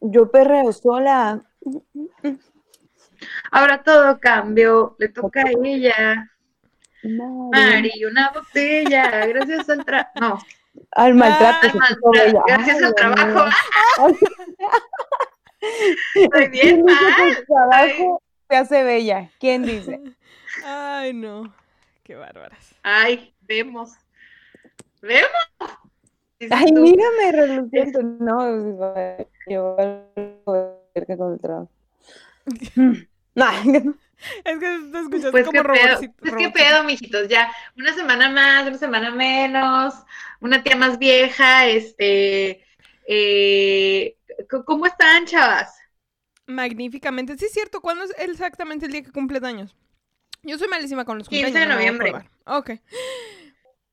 Yo perreo sola. Ahora todo cambió, le toca a ella. Mari. Mari, una botella, gracias al tra... No, Al maltrato. gracias Ay, al trabajo. Estoy bien ¿Quién dice que mal. el trabajo te hace bella? ¿Quién dice? Ay, no. Qué bárbaras. Ay, vemos. ¿Vemos? Ay, tú. mírame, reluciente. No, yo que con el trabajo. No, Es que te escuchas Pues como robotcito. pues qué robotcito. pedo, mijitos, ya, una semana más, una semana menos, una tía más vieja, este, eh, ¿cómo están, chavas? Magníficamente. Sí, es cierto. ¿Cuándo es exactamente el día que cumples años? Yo soy malísima con los 15 cumpleaños. de no me voy a noviembre. Ok.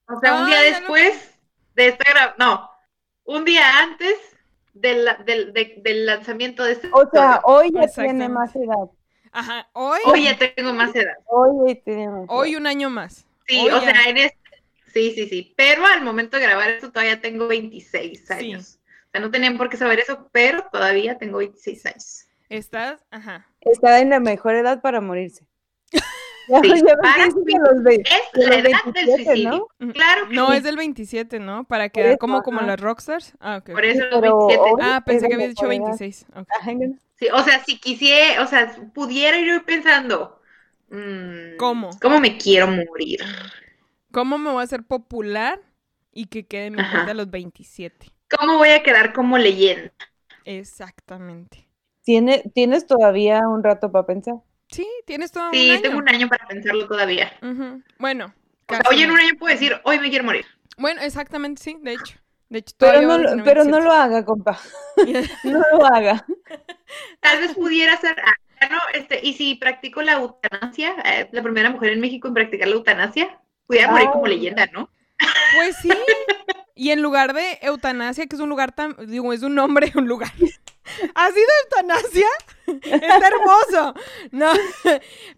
O sea, un día después de esta gra- no, un día antes del, del, de- del lanzamiento de este o sea, hoy ya tiene más edad. Ajá. Hoy, Hoy ya tengo más edad. Hoy ya tiene más edad. hoy un año más. Sí, Hoy o ya. sea, en este, sí, sí, sí, pero al momento de grabar esto todavía tengo 26 Sí. años. O sea, no tenían por qué saber eso, pero todavía tengo 26 años. Estás, ajá. Está en la mejor edad para morirse. Ya, Sí, ya para los de- Es de la los edad del 27, suicidio. ¿no? Claro que No, sí. es del 27, ¿no? Para quedar como, como las rockstars. Ah, ok. Por eso Sí, los pero 27. hoy- Ah, pensé que había dicho mejor edad. 26. Ok. Ay, no. Sí, o sea, si quisiera, o sea, pudiera ir pensando. mm, ¿Cómo? ¿Cómo me quiero morir? ¿Cómo me voy a hacer popular y que quede mi cuenta a los 27? ¿Cómo voy a quedar como leyenda? Exactamente. ¿Tiene, ¿Tienes todavía un rato para pensar? Sí, tienes todo Sí, un año. tengo un año para pensarlo todavía. Bueno. O sea, casi hoy en no. un año puedo decir, hoy me quiero morir. Bueno, exactamente, sí, de hecho. De hecho, Pero no, lo- pero no 27. lo haga, compa. No lo haga. Tal vez pudiera ser, ah, ya no, este, y si practico la eutanasia, eh, la primera mujer en México en practicar la eutanasia, pudiera morir como Ay. leyenda, ¿no? Pues sí. Y en lugar de eutanasia, que es un lugar tan, digo, es un nombre, un lugar. ¿Ha sido eutanasia? Está hermoso. No,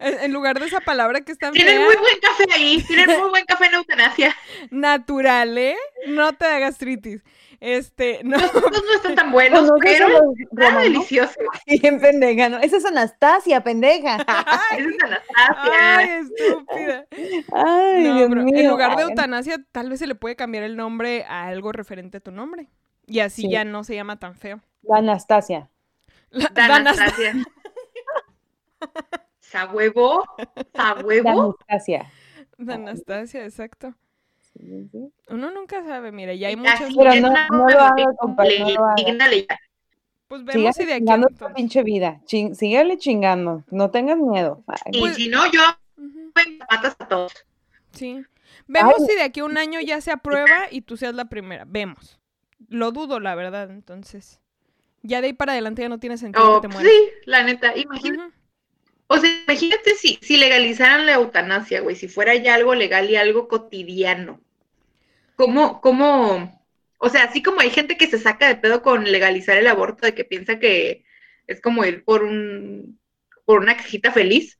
en lugar de esa palabra que es tan Tienen muy buen café ahí, tienen muy buen café en eutanasia. natural, ¿eh? No te da gastritis. Este, no. Los no están tan buenos, ¿Conoces a pero los está delicioso. Bien pendeja, ¿no? Esa es Anastasia, pendeja. Esa es Anastasia. Ay, estúpida. Ay, No, Dios mío. en lugar de eutanasia, tal vez se le puede cambiar el nombre a algo referente a tu nombre. Y así Sí. ya no se llama tan feo. La Anastasia. La- Anastasia. ¿Sa huevo? ¿Sa La huevo? Anastasia. de Anastasia, exacto. Sí, sí. Uno nunca sabe, mira, ya hay muchas. Pero no- no lo haga, compa, no lo haga. digna leyenda. Pues Siga vemos si de aquí. chingando tu pinche vida. Chin- sígale chingando. No tengas miedo. Ay, Y Pues- si no, yo Ujú, me matas a todos. Sí. Vemos Ay. si de aquí a un año ya se aprueba y tú seas la primera. Vemos. Lo dudo, la verdad, entonces. Ya de ahí para adelante ya no tiene sentido Oh, que te pues mueras. sí, la neta, imagínate. O sea, imagínate si, si legalizaran la eutanasia, güey, si fuera ya algo legal y algo cotidiano. ¿Cómo, cómo, o sea, así como hay gente que se saca de pedo con legalizar el aborto, de que piensa que es como ir por un, por una cajita feliz.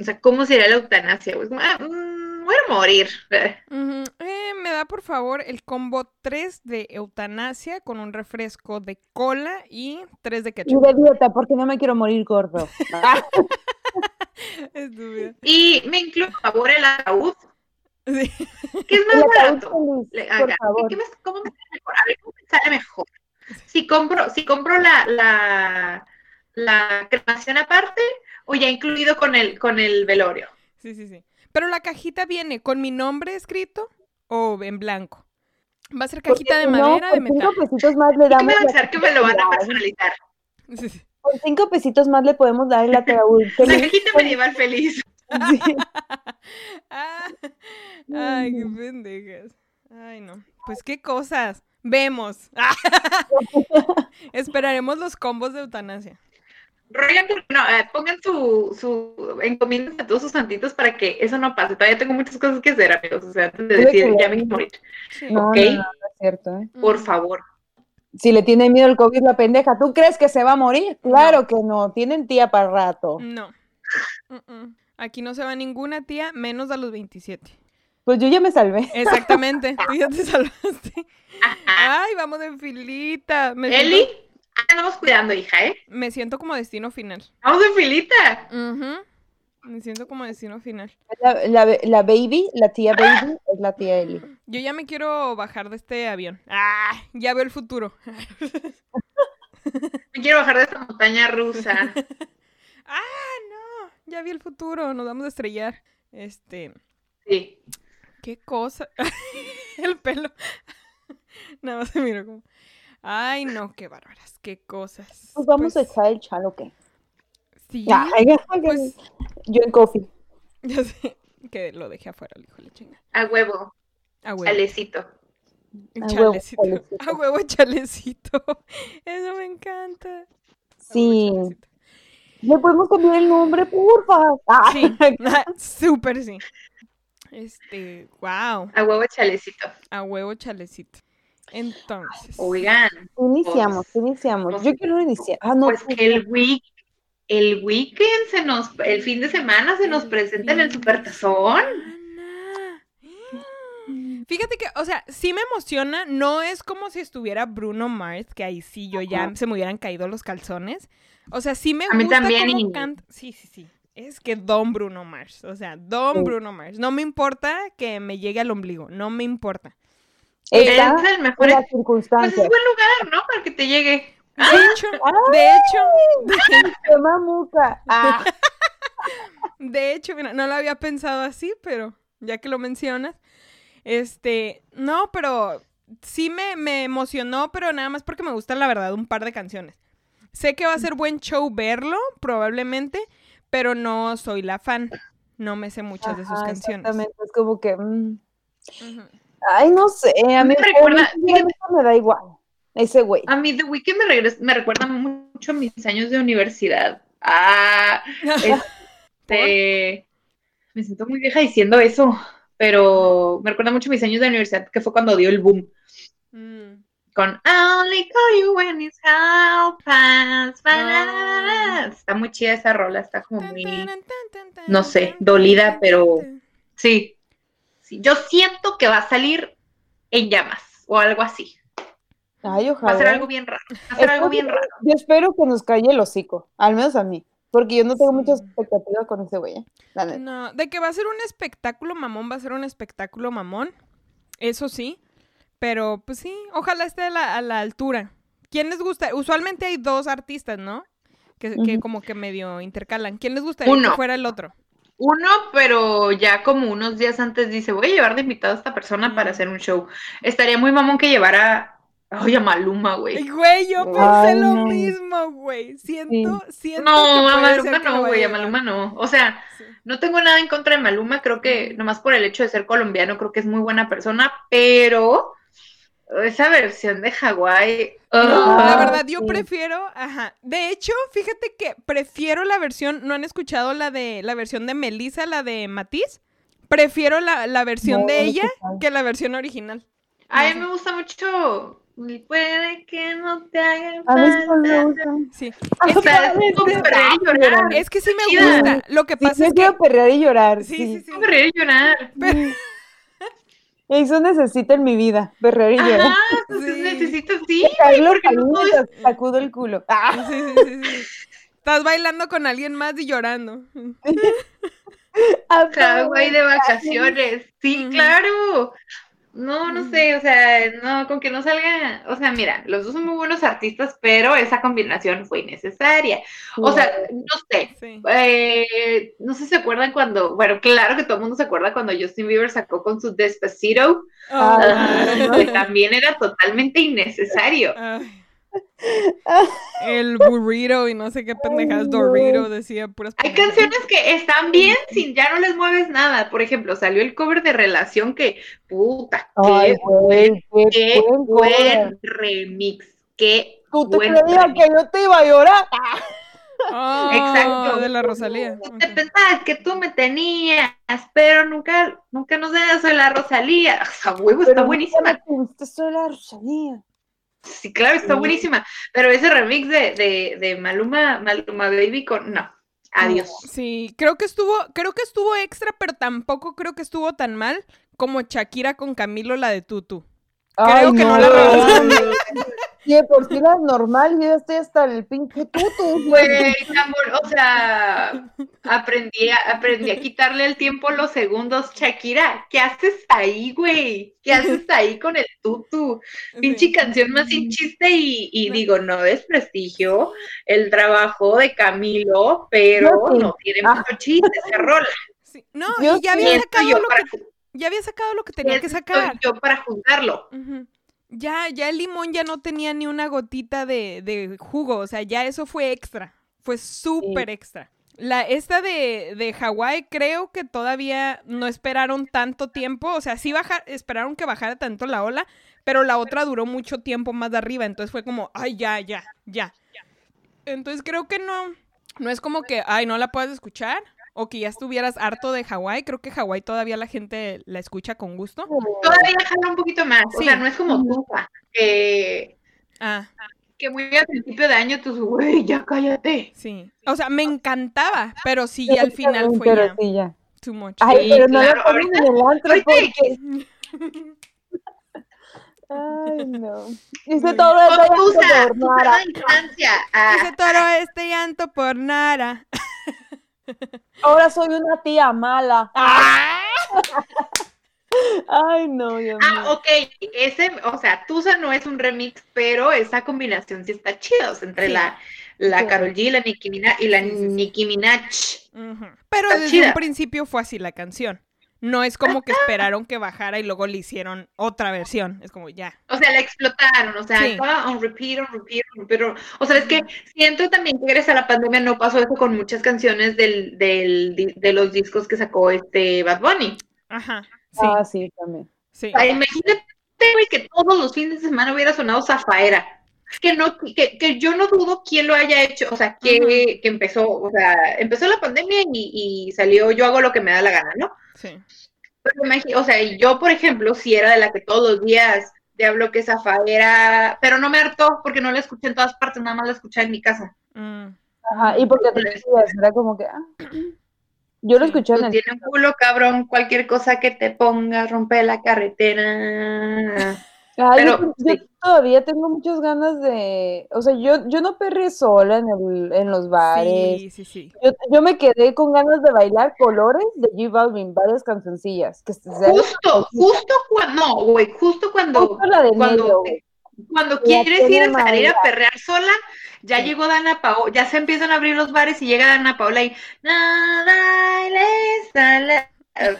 O sea, ¿cómo sería la eutanasia, güey? Es como, ah, mm, voy a morir. Ujú. Eh, da por favor el combo 3 de eutanasia con un refresco de cola y 3 de Y ketchup. de dieta, porque no me quiero morir gordo. Y me incluyo a favor el ataúd, Sí. que es más barato. feliz, Le- por acá. favor. ¿Qué me- ¿Cómo me sale mejor? A ver, ¿cómo me sale mejor? Si compro, si compro la, la, la cremación aparte o ya incluido con el, con el velorio. sí, sí, sí. Pero la cajita viene con mi nombre escrito o en blanco. ¿Va a ser Porque cajita de no, madera de metal? cinco pesitos más le ¿Qué damos pensar que me lo van a personalizar? Sí, sí. Por cinco pesitos más le podemos dar el ataúd. La cajita medieval feliz. Sí. Ah, Ay, qué pendejas. Ay, no. Pues qué cosas. Vemos. Esperaremos los combos de eutanasia. No, eh, pongan su, su, encomiendas a todos sus santitos para que eso no pase. Todavía tengo muchas cosas que hacer, amigos. O sea, antes de decir, que ya me quiero morir. Sí. No, Ok. no, no, no es cierto, ¿eh? Por Mm. favor. Si le tiene miedo el COVID, la pendeja, ¿tú crees que se va a morir? Claro que no, tienen tía para rato. No. Aquí no se va ninguna tía menos a los 27. Pues yo ya me salvé. Exactamente. Tú ya te salvaste. Ajá. Ay, vamos en filita. Me Eli, siento- andamos cuidando, hija, ¿eh? Me siento como destino final. Vamos en filita. Ujú. Me siento como destino final. La, la- la baby, la tía baby, es la tía Eli. Yo ya me quiero bajar de este avión. Ah, ya veo el futuro. Me quiero bajar de esta montaña rusa. ah, no, ya vi el futuro. Nos vamos a estrellar. Este, Sí. qué cosa. el pelo. Nada más se miro como. Ay, no, qué bárbaras, qué cosas. Pues vamos Pues, a echar el chalo, ¿qué? Sí, Ya, ya, ya. pues Yo en coffee. ya sé que lo dejé afuera, el hijo de la chinga. A huevo, A huevo. chalecito. A huevo, chalecito. A huevo, chalecito. Eso me encanta. Huevo, Sí. ¿Le podemos cambiar el nombre, porfa? Ah, Sí, súper sí. Este, wow, A huevo, chalecito. a huevo chalecito. Entonces, Oigan, Iniciamos, iniciamos. pues- Yo quiero iniciar. Ah, no. pues que el week, el weekend se nos, el fin de semana se nos presenta en el supertazón. Ana. Fíjate que, o sea, sí me emociona, no es como si estuviera Bruno Mars, que ahí sí yo ya se me hubieran caído los calzones. O sea, sí me A mí gusta también, cómo y- canta. Sí, sí, sí. Es que Don Bruno Mars, o sea, Don Sí. Bruno Mars. No me importa que me llegue al ombligo, no me importa. Está es el mejor, las pues es circunstancias. buen lugar, ¿no? Para que te llegue. De hecho, de hecho, ¡Qué mamuca! Ah, De hecho, mira, no lo había pensado así, pero ya que lo mencionas, este, no, pero sí me, me emocionó, pero nada más porque me gustan, la verdad, un par de canciones. Sé que va a ser buen show verlo, probablemente, pero no soy la fan. No me sé muchas de sus canciones. Exactamente, es como que. mm, Ujú. Ay, no sé. A mí Me recuerda- a mí me da igual. Ese güey. A mí The Weeknd me, regres- me recuerda mucho a mis años de universidad. Ah, este, me siento muy vieja diciendo eso, pero me recuerda mucho a mis años de universidad, que fue cuando dio el boom. Mm. Con I only call you when it's past Ah. five. Está muy chida esa rola, está como muy... No sé, dolida, pero-. Sí. Yo siento que va a salir en llamas o algo así. Ay, Va a ser ojalá. algo bien raro. Va a ser algo bien raro. Yo espero que nos calle el hocico, al menos a mí. Porque yo no tengo Sí. muchas expectativas con ese güey. ¿eh? No, de que va a ser un espectáculo mamón, va a ser un espectáculo mamón. Eso sí. Pero, pues sí, ojalá esté a la, a la altura. ¿Quién les gusta? Usualmente hay dos artistas, ¿no? Que, que como que medio intercalan. ¿Quién les gustaría Uno. que fuera el otro? Uno, pero ya como unos días antes dice, voy a llevar de invitado a esta persona para hacer un show. Estaría muy mamón que llevara, ay, a Maluma, Ay, güey. güey, yo pensé Ay, lo no. mismo, güey. Siento, siento No, que a Maluma no, güey, a. Maluma no. O sea, Sí. no tengo nada en contra de Maluma, creo que nomás por el hecho de ser colombiano, creo que es muy buena persona, pero esa versión de Hawái, No, ah, la verdad, yo sí. prefiero, ajá. De hecho, fíjate que prefiero la versión, ¿no han escuchado la de la versión de Melissa, la de Matiz? Prefiero la, la versión No, de ella que la versión original. a mí me gusta mucho. Y Puede que no te haga A mí sí. Es O sea, que- es como perrear y llorar. Es que sí me gusta. Lo que pasa es que. quiero perrear y llorar. Sí, Sí, sí, sí. Perrear y llorar. Eso necesito en mi vida, llorar. Ajá, pues Sí. necesito, sí. Caer los porque no caminos, sacudo el culo. Ah, Sí, sí, sí, sí. Estás bailando con alguien más y llorando. ah, Hawái de vacaciones. Sí, claro. No, no sé, o sea, no, con que no salga, o sea, mira, los dos son muy buenos artistas, pero esa combinación fue innecesaria. O sea, no sé, Sí. eh, no sé si se acuerdan cuando, bueno, claro que todo el mundo se acuerda cuando Justin Bieber sacó con su Despacito, que también era totalmente innecesario. El burrito y no sé qué no. Dorito decía puras Hay canciones que están bien sin ya no les mueves nada. Por ejemplo, salió el cover de Relación que, puta, Ay, qué güey, qué Qué buen remix. Qué Tú te buen creías remix. que yo te iba a llorar. Oh, Exacto. De la Rosalía. Tú te pensabas que tú me tenías, pero nunca, nunca nos das soy la Rosalía. O sea, huevo, está buenísima. tuviste sola, Rosalía. Sí, claro, está buenísima. Pero ese remix de, de, de Maluma, Maluma Baby con. No. Adiós. Sí, creo que estuvo, creo que estuvo extra, pero tampoco creo que estuvo tan mal como Shakira con Camilo, la de Tutu. Ay, Creo que no la rebasó. Sí, por sí la normal, yo ya estoy hasta el pinche tutu. Güey, amor, o sea, aprendí a, aprendí a quitarle el tiempo los segundos. Shakira, ¿qué haces ahí, güey? ¿Qué haces ahí con el tutu? Pinche Sí. canción más sin chiste y, y digo, no desprestigio el trabajo de Camilo, pero sí. no tiene Ah. mucho chiste esa rola. Sí. No, Yo y ya sí. había sacado lo para, que, ya había sacado lo que tenía que sacar. yo para juzgarlo. Ujú. Ya, ya el limón ya no tenía ni una gotita de, de jugo, o sea, ya eso fue extra, fue súper extra. La, esta de, de Hawái creo que todavía no esperaron tanto tiempo, o sea, sí bajar, esperaron que bajara tanto la ola, pero la otra duró mucho tiempo más de arriba, entonces fue como, ay, ya, ya, ya. Entonces creo que no, no es como que, ay, no la puedes escuchar, o que ya estuvieras harto de Hawái, creo que Hawái todavía la gente la escucha con gusto. Todavía jala un poquito más, o sea, no es como Tufa, que, Ah. que muy al principio de año tú, güey, ya cállate. Sí. O sea, me encantaba, pero sí, ya al final fue Pero ya sí, ya. too much. Ay, Sí, pero no claro, lo ponen ahorita- en el antro porque... Ay, no. Hice todo Tusa, por Nara. Hice todo este llanto por Nara. Ahora soy una tía mala. ¡Ah! Ay, no, Dios Ah, mío. ok, ese, o sea, Tusa no es un remix, pero esa combinación sí está chida, o sea, entre Sí. la, la Sí. Karol G, la Nicki Minaj y la. Nicki Minaj. Pero Está desde chida. un principio fue así la canción. No es como que esperaron que bajara y luego le hicieron otra versión. Es como ya. O sea, la explotaron, o sea, Sí. estaba on repeat, on repeat, on repeat. O sea, es que siento también que gracias a la pandemia no pasó eso con muchas canciones del, del, de los discos que sacó este Bad Bunny. Ajá. Sí, Ah, sí, también. sí. O sea, imagínate, güey, que todos los fines de semana hubiera sonado Zafaera. Que no, que, que yo no dudo quién lo haya hecho, o sea, que, que empezó, o sea, empezó la pandemia y, y salió yo hago lo que me da la gana, ¿no? sí. Pero o sea, yo, por ejemplo, si era de la que todos los días te hablo que Zafaera, pero no me hartó porque no la escuché en todas partes, nada más la escuché en mi casa. Mm. Ajá, y porque te Pues- decías, era como que. ah. Yo lo escuché en Tú el. tienes culo, cabrón, cualquier cosa que te ponga, rompe la carretera. Ay, yo, pero, yo sí. todavía tengo muchas ganas de. O sea, yo, yo no perré sola en, el, en los bares. Sí, sí, sí. Yo, yo me quedé con ganas de bailar colores de J Balvin, varias cancioncillas. Que Justo, justo cuando, no, güey, justo cuando, Justo la de cuando, cuando quieres ir a salir a perrear sola, ya Sí. llegó Dana Paola, ya se empiezan a abrir los bares y llega Dana Paola y nada sale.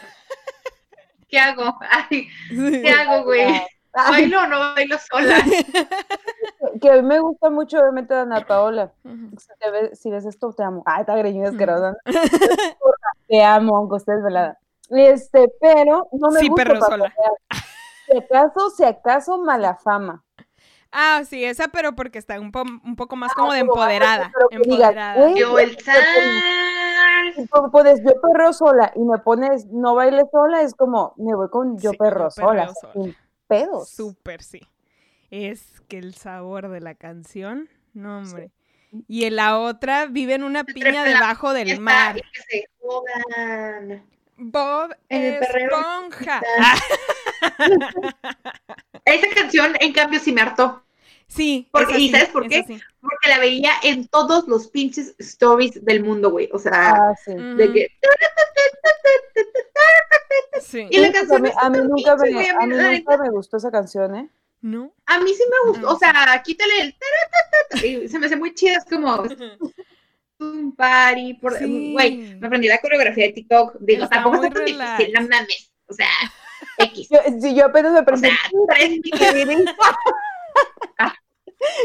¿Qué hago? Ay. ¿qué hago, güey? Ay, ¿Bailo o no bailo sola? que a mí me gusta mucho, obviamente, Ana Paola. Si, te ves- si ves esto, te amo. Ay, está greñuda asquerosa. te amo, aunque estés velada. Este, pero no me Sí, gusta perro sola. Si acaso, si acaso, mala fama. Ah, sí, esa, pero porque está un, po- un poco más como de como más empoderada. digas, Empoderada. Yo el Si puedes, yo perro sola y me pones no baile sola, es como, me voy con yo Sí, perro sola, perreo sola. Pedos. Súper, sí. Es que el sabor de la canción, no, hombre. Y en la otra vive en una Se piña debajo del Está, mar. que se jodan. Bob En el Esponja. Esa canción, en cambio, sí me hartó. Sí. Porque- ¿y sí, sabes por qué? sí. Porque la veía en todos los pinches stories del mundo, güey. O sea, Ah, sí. de que. Sí. Y la canción a mí, nunca pinche, me, a mí nunca me gustó esa canción, ¿eh? ¿No? A mí sí me gustó. O sea, quítale el. y se me hace muy chida. Es como. Un party. Por... Sí. Güey, me aprendí la coreografía de TikTok. Digo, Está tampoco está tan relax. difícil, no mames. O sea, X. Yo, si yo apenas me O aprendí. sea, tres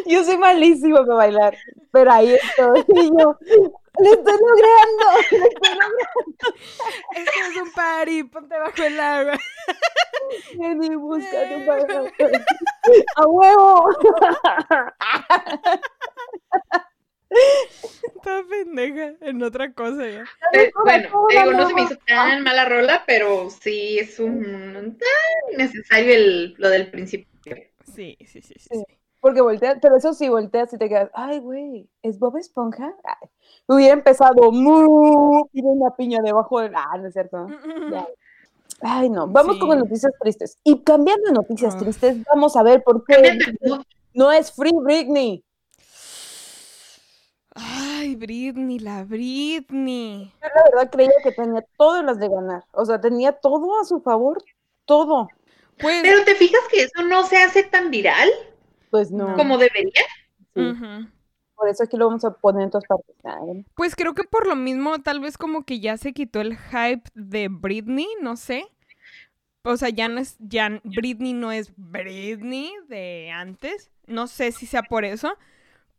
Yo soy malísima para bailar, pero ahí estoy. Y yo, lo estoy logrando. lo estoy logrando. Esto es un party, ponte bajo el agua. Ven y búscate un baile. ¡A huevo! Está pendeja en otra cosa ya. Eh, bueno, digo, no se me hizo tan mala rola, pero sí es un tan necesario el, lo del principio. Sí, sí, sí, sí. Sí. Porque volteas, pero eso sí, volteas y te quedas, ay, güey, ¿es Bob Esponja? Ay, hubiera empezado, mu, tiene una piña debajo del... Ah, no es cierto. ¿no? Ya. Ay, no, vamos Sí. con noticias tristes. Y cambiando de noticias Ah. tristes, vamos a ver por qué no es Free Britney. Ay, Britney, la Britney. Yo la verdad creía que tenía todo en las de ganar. O sea, tenía todo a su favor. Todo. Pues, Pero te fijas que eso no se hace tan viral Pues no. Como debería. sí. Por eso aquí lo vamos a poner en todas partes. Pues creo que por lo mismo, tal vez como que ya se quitó el hype de Britney, no sé. O sea, ya no es, ya Britney no es Britney de antes. No sé si sea por eso.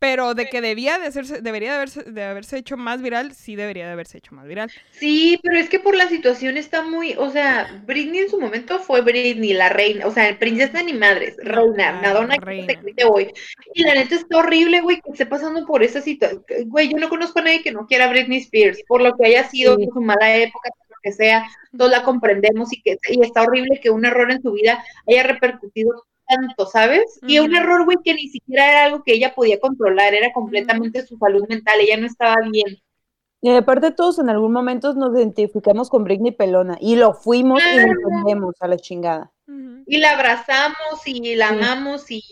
Pero de que debía de hacerse, debería de haberse, de haberse hecho más viral, sí debería de haberse hecho más viral. Sí, pero es que por la situación está muy, o sea, Britney en su momento fue Britney, la reina, o sea, princesa ni madres, reina, Madonna, que te hoy. Y la neta está horrible, güey, que esté pasando por esa situación. Güey, yo no conozco a nadie que no quiera Britney Spears, por lo que haya sido Sí. por su mala época, por lo que sea, todos la comprendemos y que y está horrible que un error en su vida haya repercutido tanto, ¿sabes? Y un error, güey, que ni siquiera era algo que ella podía controlar, era completamente su salud mental, ella no estaba bien. Y aparte todos en algún momento nos identificamos con Britney Pelona y lo fuimos y lo entendemos a la chingada. Y la abrazamos y la amamos y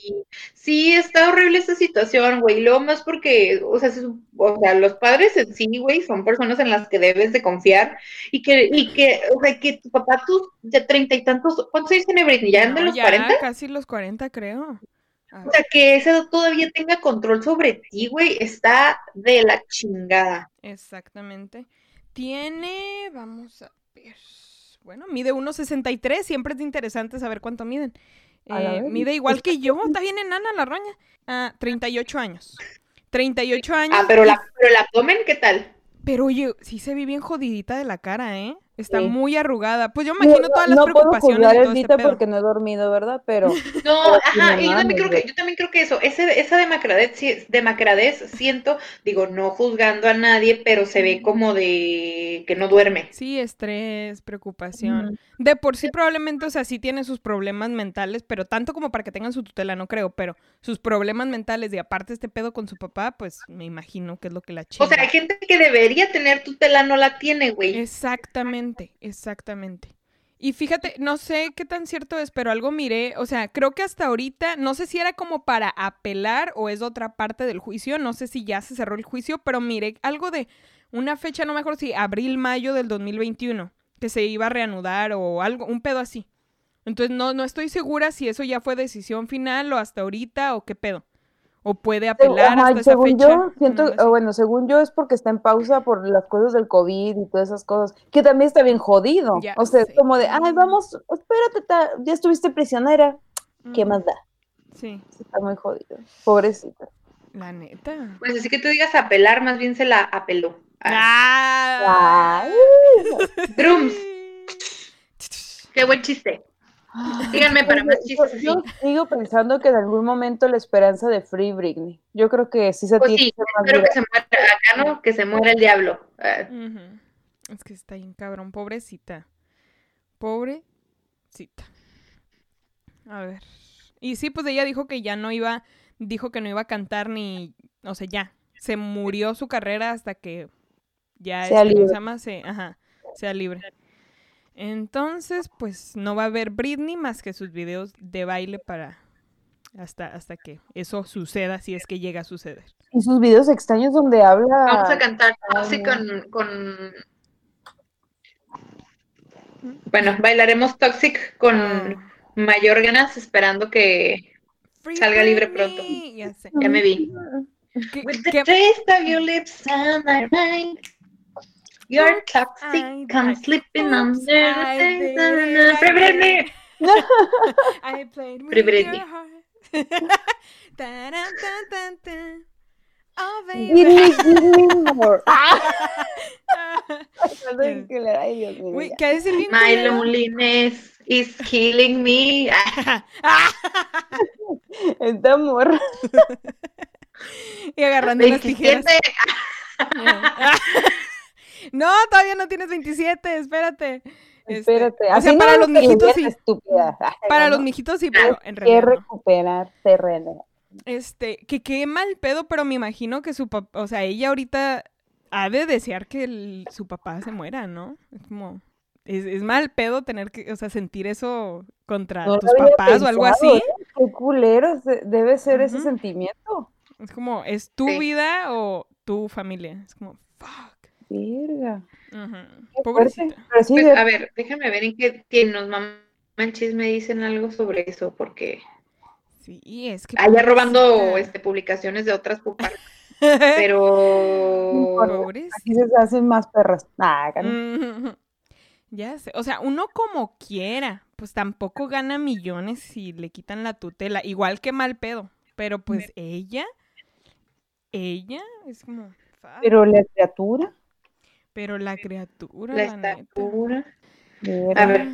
sí, está horrible esta situación, güey. Luego más porque, o sea, o sea, los padres en sí, güey, son personas en las que debes de confiar y que, y que, o sea, que tu papá, tú, de treinta y tantos, ¿cuántos años tiene Britney? ¿Ya de No, los ya cuarenta? casi los 40, creo. O sea, que ese todavía tenga control sobre ti, güey, está de la chingada. Exactamente. Tiene, vamos a ver. Bueno, mide 1.63. Siempre es interesante saber cuánto miden. A la Eh, mide igual que yo. Está bien enana la roña. Ah, 38 años. 38 años. Ah, pero la, pero el abdomen, ¿qué tal? Pero oye, sí se ve bien jodidita de la cara, ¿eh? Está Sí. muy arrugada. Pues yo imagino No- todas las no puedo preocupaciones juzgar de el todo este porque no he dormido, ¿verdad? Pero No, Pero ajá, y yo no también creo que, yo también creo que eso, ese, esa demacradez, sí- demacradez, siento, digo, no juzgando a nadie, pero se ve como de que no duerme. Sí, estrés, preocupación. De por sí probablemente, o sea, sí tiene sus problemas mentales, pero tanto como para que tengan su tutela, no creo, pero sus problemas mentales y aparte este pedo con su papá, pues me imagino que es lo que la chinga. O sea, hay gente que debería tener tutela, no la tiene, güey. Exactamente, exactamente. Y fíjate, no sé qué tan cierto es, pero algo miré, o sea, creo que hasta ahorita, no sé si era como para apelar o es otra parte del juicio, no sé si ya se cerró el juicio, pero miré algo de una fecha, no me acuerdo si abril, mayo del 2021, que se iba a reanudar o algo, un pedo así. Entonces no, no estoy segura si eso ya fue decisión final o hasta ahorita o qué pedo. O puede apelar Ajá, hasta esa según fecha. yo, siento, no lo sé. o bueno, según yo es porque está en pausa por las cosas del COVID y todas esas cosas, que también está bien jodido. Ya o sea, es como de, ay, vamos, espérate, ta- ya estuviste prisionera, ¿qué Ujú. más da? Sí, Está muy jodido, pobrecita. la neta. Pues así que tú digas apelar, más bien se la apeló. Ah, Ah. Ay. Drums, qué buen chiste. Díganme para más Yo, chistes yo sigo pensando que en algún momento la esperanza de Free Britney. Yo creo que sí se Pues tiene sí, espero que se muera acá, ¿no? Que se muera el diablo. Ah. Es que está bien cabrón, pobrecita. Pobrecita. A ver. Y sí, pues ella dijo que ya no iba, dijo que no iba a cantar ni, o sea, ya. Se murió su carrera hasta que ya Sea este, ¿cómo libre. se llama? Se- ajá, sea libre. Entonces, pues no va a haber Britney más que sus videos de baile para hasta hasta que eso suceda si es que llega a suceder. Y sus videos extraños donde habla. Vamos a cantar Toxic no. con, con... Bueno, bailaremos Toxic con Ah. mayor ganas, esperando que Free Salga libre pronto. Ya sé. ya me vi. ¿Qué- With the qué- taste of your lips and my mind. You're toxic, I- come I- sleeping under the Britney. I played with your heart. Tan, tan, tan. Oh, Give me, baby. give me more. Ay, que le- ay, Dios mío, Uy, ya. ¿qué ha de decir bien My loneliness is killing me. Esta morra. y agarrando las 27. tijeras. No, todavía no tienes 27, espérate. Este, Espérate. o así sea, para los mijitos sí. Estúpida. Para no, los mijitos sí, pero en que realidad no. recuperar terreno. Este, que qué mal pedo, pero me imagino que su papá, o sea, ella ahorita ha de desear que el- su papá se muera, ¿no? Es como, es, es mal pedo tener que, o sea, sentir eso contra No tus papás o algo así. ¿eh? Qué culero debe ser ese sentimiento. Es como, ¿es tu Sí. vida o tu familia? Es como, fuck. Verga. Pobrecita. Pero sí, Pues, de- a ver, déjame ver en qué tiene nos maman chisme dicen algo sobre eso, porque Sí, es que. allá robando este, publicaciones de otras pupas, pero Pobrecita. aquí se hacen más perras. Ah. Ujú. Ya sé, o sea, uno como quiera, pues tampoco gana millones si le quitan la tutela, igual que mal pedo, pero pues ella, ella es como. Pero la criatura. Pero la criatura, la la estatura. A ver.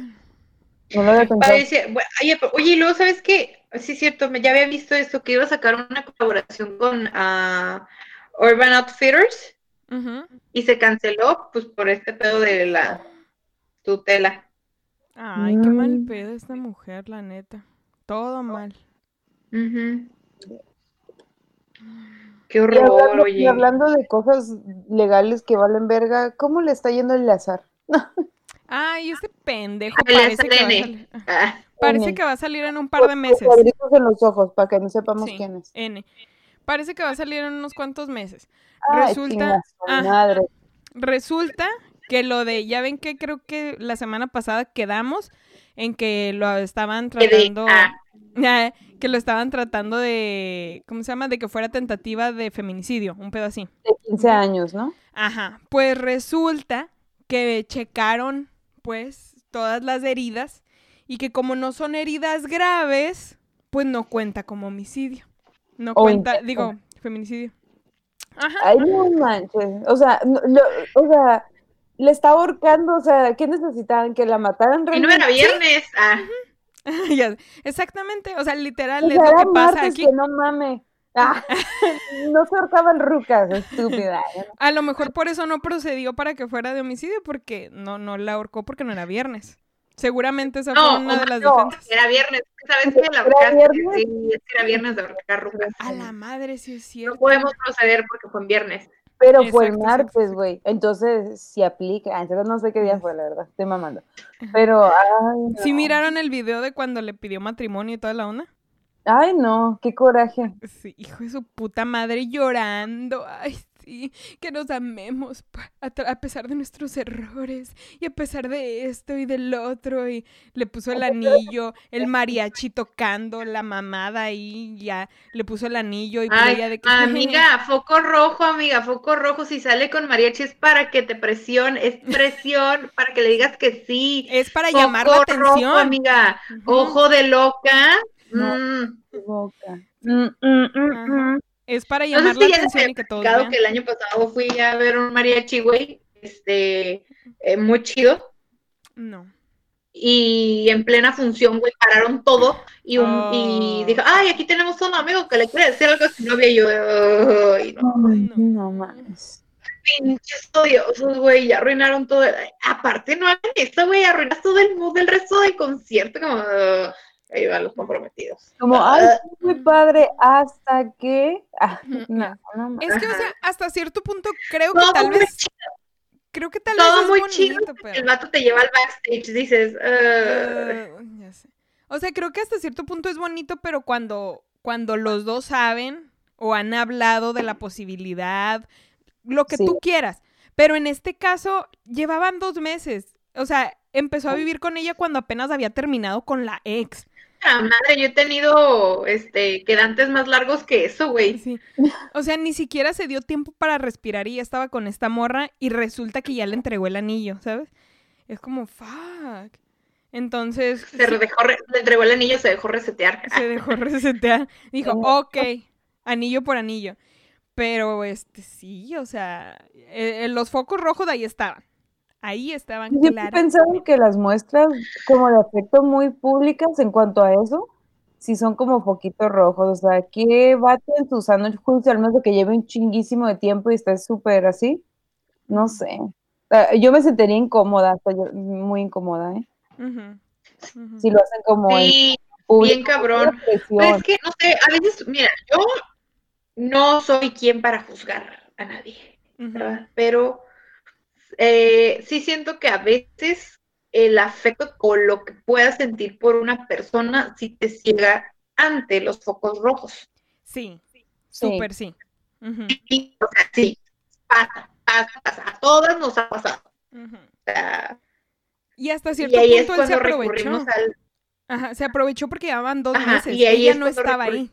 No lo había pensado. Parece- bueno, oye, y luego, ¿sabes qué? Sí, es cierto, me- ya había visto esto, que iba a sacar una colaboración con ah, Urban Outfitters y se canceló, pues, por este pedo de la tutela. Ay, qué mal Mm. pedo esta mujer, la neta. Todo mal. Ujú. Qué Y horror, hablando, y oye. hablando de cosas legales que valen verga, ¿cómo le está yendo el azar? Ay, este pendejo Ah, parece que va a. Ah, Parece N. que va a salir en un par de meses. en los ojos para que no sepamos Sí, quién es. N. Parece que va a salir en unos cuantos meses. Ay, Resulta- ajá. madre. Resulta que lo de, ya ven que creo que la semana pasada quedamos en que lo estaban tratando, ah, Ah, que lo estaban tratando de, ¿cómo se llama? De que fuera tentativa de feminicidio, un pedo así. De 15 años, ¿no? Ajá, pues resulta que checaron, pues, todas las heridas y que como no son heridas graves, pues no cuenta como homicidio. No O cuenta, intento. digo, feminicidio. Ajá. Ay, no manches. O sea, no- lo- o sea, le está ahorcando. O sea, ¿qué necesitaban? ¿Que la mataran y no era viernes. Ah, Ya, exactamente, o sea, literal O es lo que pasa aquí. que no mame. Ah, no se ahorcaban rucas, estúpida. A lo mejor por eso no procedió para que fuera de homicidio, porque no, no la ahorcó porque no era viernes. Seguramente esa No, fue una de las no. defensas. era viernes. ¿Sabes qué? La ¿Era ahorcaste, viernes? Sí, era viernes de ahorcar rucas. A la madre, sí es No cierto. podemos proceder porque fue en viernes. Pero fue el martes, güey. Entonces, si aplica. Ah, entonces no sé qué día fue, la verdad. Estoy mamando. Pero, ay, no. ¿Sí miraron el video de cuando le pidió matrimonio y toda la onda? Ay, no, qué coraje. Sí, hijo de su puta madre llorando. Ay, que nos amemos a, pesar de nuestros errores y a pesar de esto y del otro. Y le puso el anillo, el mariachi tocando, la mamada ahí, ya le puso el anillo y Ay, de que... amiga, foco rojo, amiga, foco rojo. Si sale con mariachi es para que te presione, es presión para que le digas que sí. Es para Foco llamar la rojo, atención. amiga. Ujú. Ojo de loca. No. Mm. Boca. Mm, mm. Es para No sé llamar si la atención y que todos platicado vean. que el año pasado fui a ver un mariachi, güey, este, eh, muy chido. No. Y en plena función, güey, pararon todo y, un, Oh. y dijo, ay, aquí tenemos un amigo que le quiere decir algo a su novia. Y yo, ay, no, Ay, no. no mames. pinches odiosos, güey, ya arruinaron todo. Aparte, no hagan esto, güey, arruinas todo el mood del resto del concierto, como. Ahí van los comprometidos. Como, Ah, ay, muy padre, hasta que. Ah, no, no. Es que, o sea, hasta cierto punto creo que todo tal muy vez, chido, creo que tal vez todo es muy bonito, chido, pero... el vato te lleva al backstage, dices. Eh, ya sé. O sea, creo que hasta cierto punto es bonito, pero cuando, cuando los dos saben o han hablado de la posibilidad, lo que Sí. tú quieras. Pero en este caso, llevaban dos meses. O sea, empezó a vivir con ella cuando apenas había terminado con la ex. Madre, yo he tenido este quedantes más largos que eso, güey. Sí. O sea, ni siquiera se dio tiempo para respirar y ya estaba con esta morra y resulta que ya le entregó el anillo, ¿sabes? Es como, fuck. Entonces, Se sí, dejó, re- le entregó el anillo, se dejó resetear. se dejó resetear. Dijo, ok, anillo por anillo. Pero, este, sí, o sea, eh, eh, los focos rojos de ahí estaban. Ahí estaban, Yo claro. pensado que las muestras como de afecto muy públicas en cuanto a eso, sí son como foquitos rojos. O sea, ¿qué vato en su sano juicio, al menos de que lleve un chinguísimo de tiempo y esté súper así? No sé. Sea, yo me sentiría incómoda, muy incómoda, ¿eh? Ujú, ujú. Si lo hacen como Sí, público. bien cabrón. Pero es que, no sé, a veces, mira, yo no soy quien para juzgar a nadie, Ujú. ¿verdad? Pero eh, sí siento que a veces el afecto o lo que puedas sentir por una persona si te ciega ante los focos rojos. Sí, Sí. súper sí. Sí, o sea, sí, pasa, pasa, pasa. A todas nos ha pasado. O sea, Y hasta y cierto ahí es punto él se aprovechó. al... Ajá, se aprovechó porque ya van dos Ajá, meses. y ahí Ella es no estaba recurre- ahí.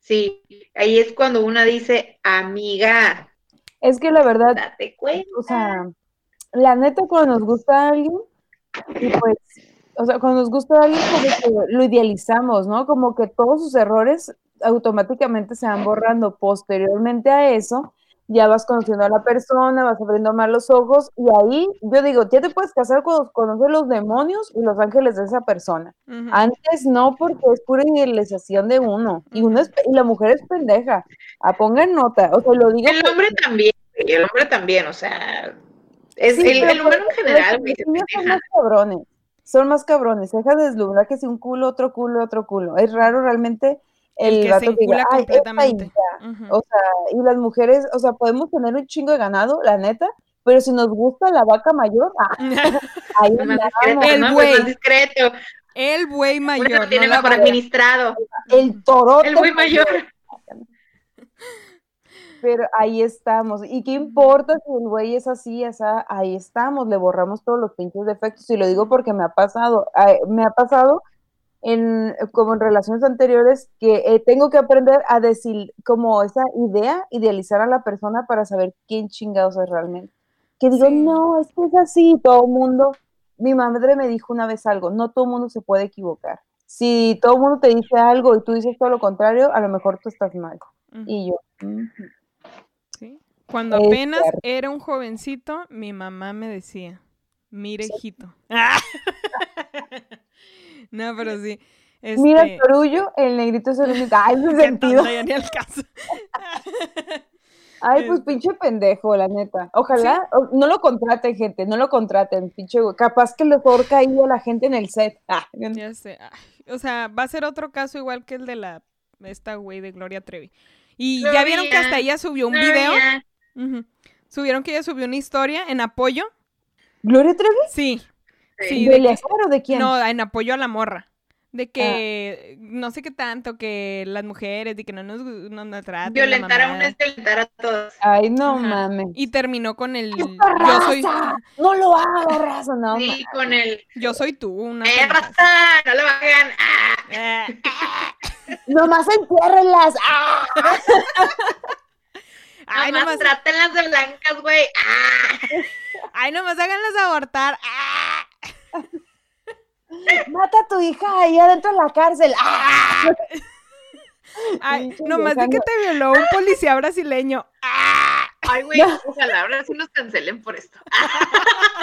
Sí, ahí es cuando una dice, amiga, Es que la verdad, date cuenta. o sea, la neta cuando nos gusta alguien, y pues, o sea, cuando nos gusta alguien como que lo idealizamos, ¿no? Como que todos sus errores automáticamente se van borrando. Posteriormente a eso, ya vas conociendo a la persona, vas abriendo más los ojos, y ahí, yo digo, ya te puedes casar cuando conoces los demonios y los ángeles de esa persona. Antes no, porque es pura idealización de uno. Y, uno es, y la mujer es pendeja. A pongan nota. O sea, lo digo. El hombre también, el hombre también, o sea, es Sí, el, el humano en general, son más cabrones. Son más cabrones. Deja de deslumbrar que si un culo, otro culo, otro culo. Es raro realmente el, El que vato se que diga, encula "Ay, esta y completamente. ya". Ujú. O sea, y las mujeres, o sea, podemos tener un chingo de ganado, la neta, pero si nos gusta la vaca mayor, ah, ahí Es más discreto, El ¿no? güey. Es más discreto. El buey mayor, no tiene mejor administrado. El torote. El güey mayor. Pero ahí estamos. ¿Y qué importa si el güey es así, esa? Ahí estamos, le borramos todos los pinches defectos. Y lo digo porque me ha pasado. Me ha pasado en, como en relaciones anteriores que eh, tengo que aprender a decir como esa idea, idealizar a la persona para saber quién chingados es realmente. Que digo, Sí. no, es que es así, todo mundo. Mi madre me dijo una vez algo, no todo mundo se puede equivocar. Si todo mundo te dice algo y tú dices todo lo contrario, a lo mejor tú estás mal. Ujú, Y yo, "Ujú". sí. Cuando Es apenas cierto. era un jovencito, mi mamá me decía, mire, hijito. no, pero sí. Mira este, el Torullo, el negrito es el único. Ay, qué sentido. tonta, ya ni al caso. Ay, pues Este. pinche pendejo, la neta. Ojalá o- no lo contraten, gente, no lo contraten, pinche. güey. Capaz que le forca ahí a la gente en el set. Ah, Ya sé. ay, o sea, va a ser otro caso igual que el de la esta güey de Gloria Trevi. Y ya vieron que hasta ella subió un video. Subieron que ella subió una historia en apoyo. ¿Gloria Trevi? Sí. Sí. ¿De de o de quién? No, en apoyo a la morra. Ah. De que no sé qué tanto, que las mujeres, de que no nos, no nos traten. la Violentar a una es violentar a todos. Ay, no Ajá. mames. Y terminó con el ¡Esta yo soy raza! No lo hagas, raza, no. Sí, con el yo soy tú, una ¡Eh, raza! ¡No lo hagan! ¡Ah! Eh, Nomás entiérrenlas. ¡Ah! Ay, Nomás nomás, trátenlas de blancas, güey. ¡Ah! ay, nomás háganlas abortar. Ah. Mata a tu hija ahí adentro de la cárcel. ¡Ah! Ay, nomás de que te violó un policía brasileño. Ah. Ay, güey, ojalá ahora sí nos cancelen por esto.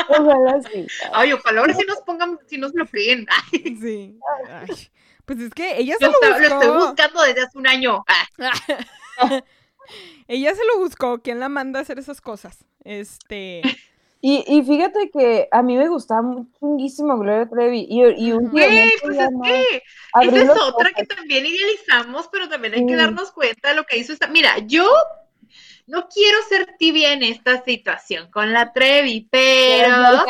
Ojalá sí. Ay, ojalá ahora sí nos pongan, sí nos bloqueen. Ay, Sí. Ay, Pues es que ella se lo, lo está- lo estoy buscó. buscando desde hace un año. Ah, Ella se lo buscó. ¿Quién la manda a hacer esas cosas? Este. Y, y fíjate que a mí me gustaba muchísimo Gloria Trevi. Y, y. Güey, últimamente pues es que esa es otra ojos. que también idealizamos, pero también hay que darnos cuenta de lo que hizo esta. Mira, yo no quiero ser tibia en esta situación con la Trevi, pero.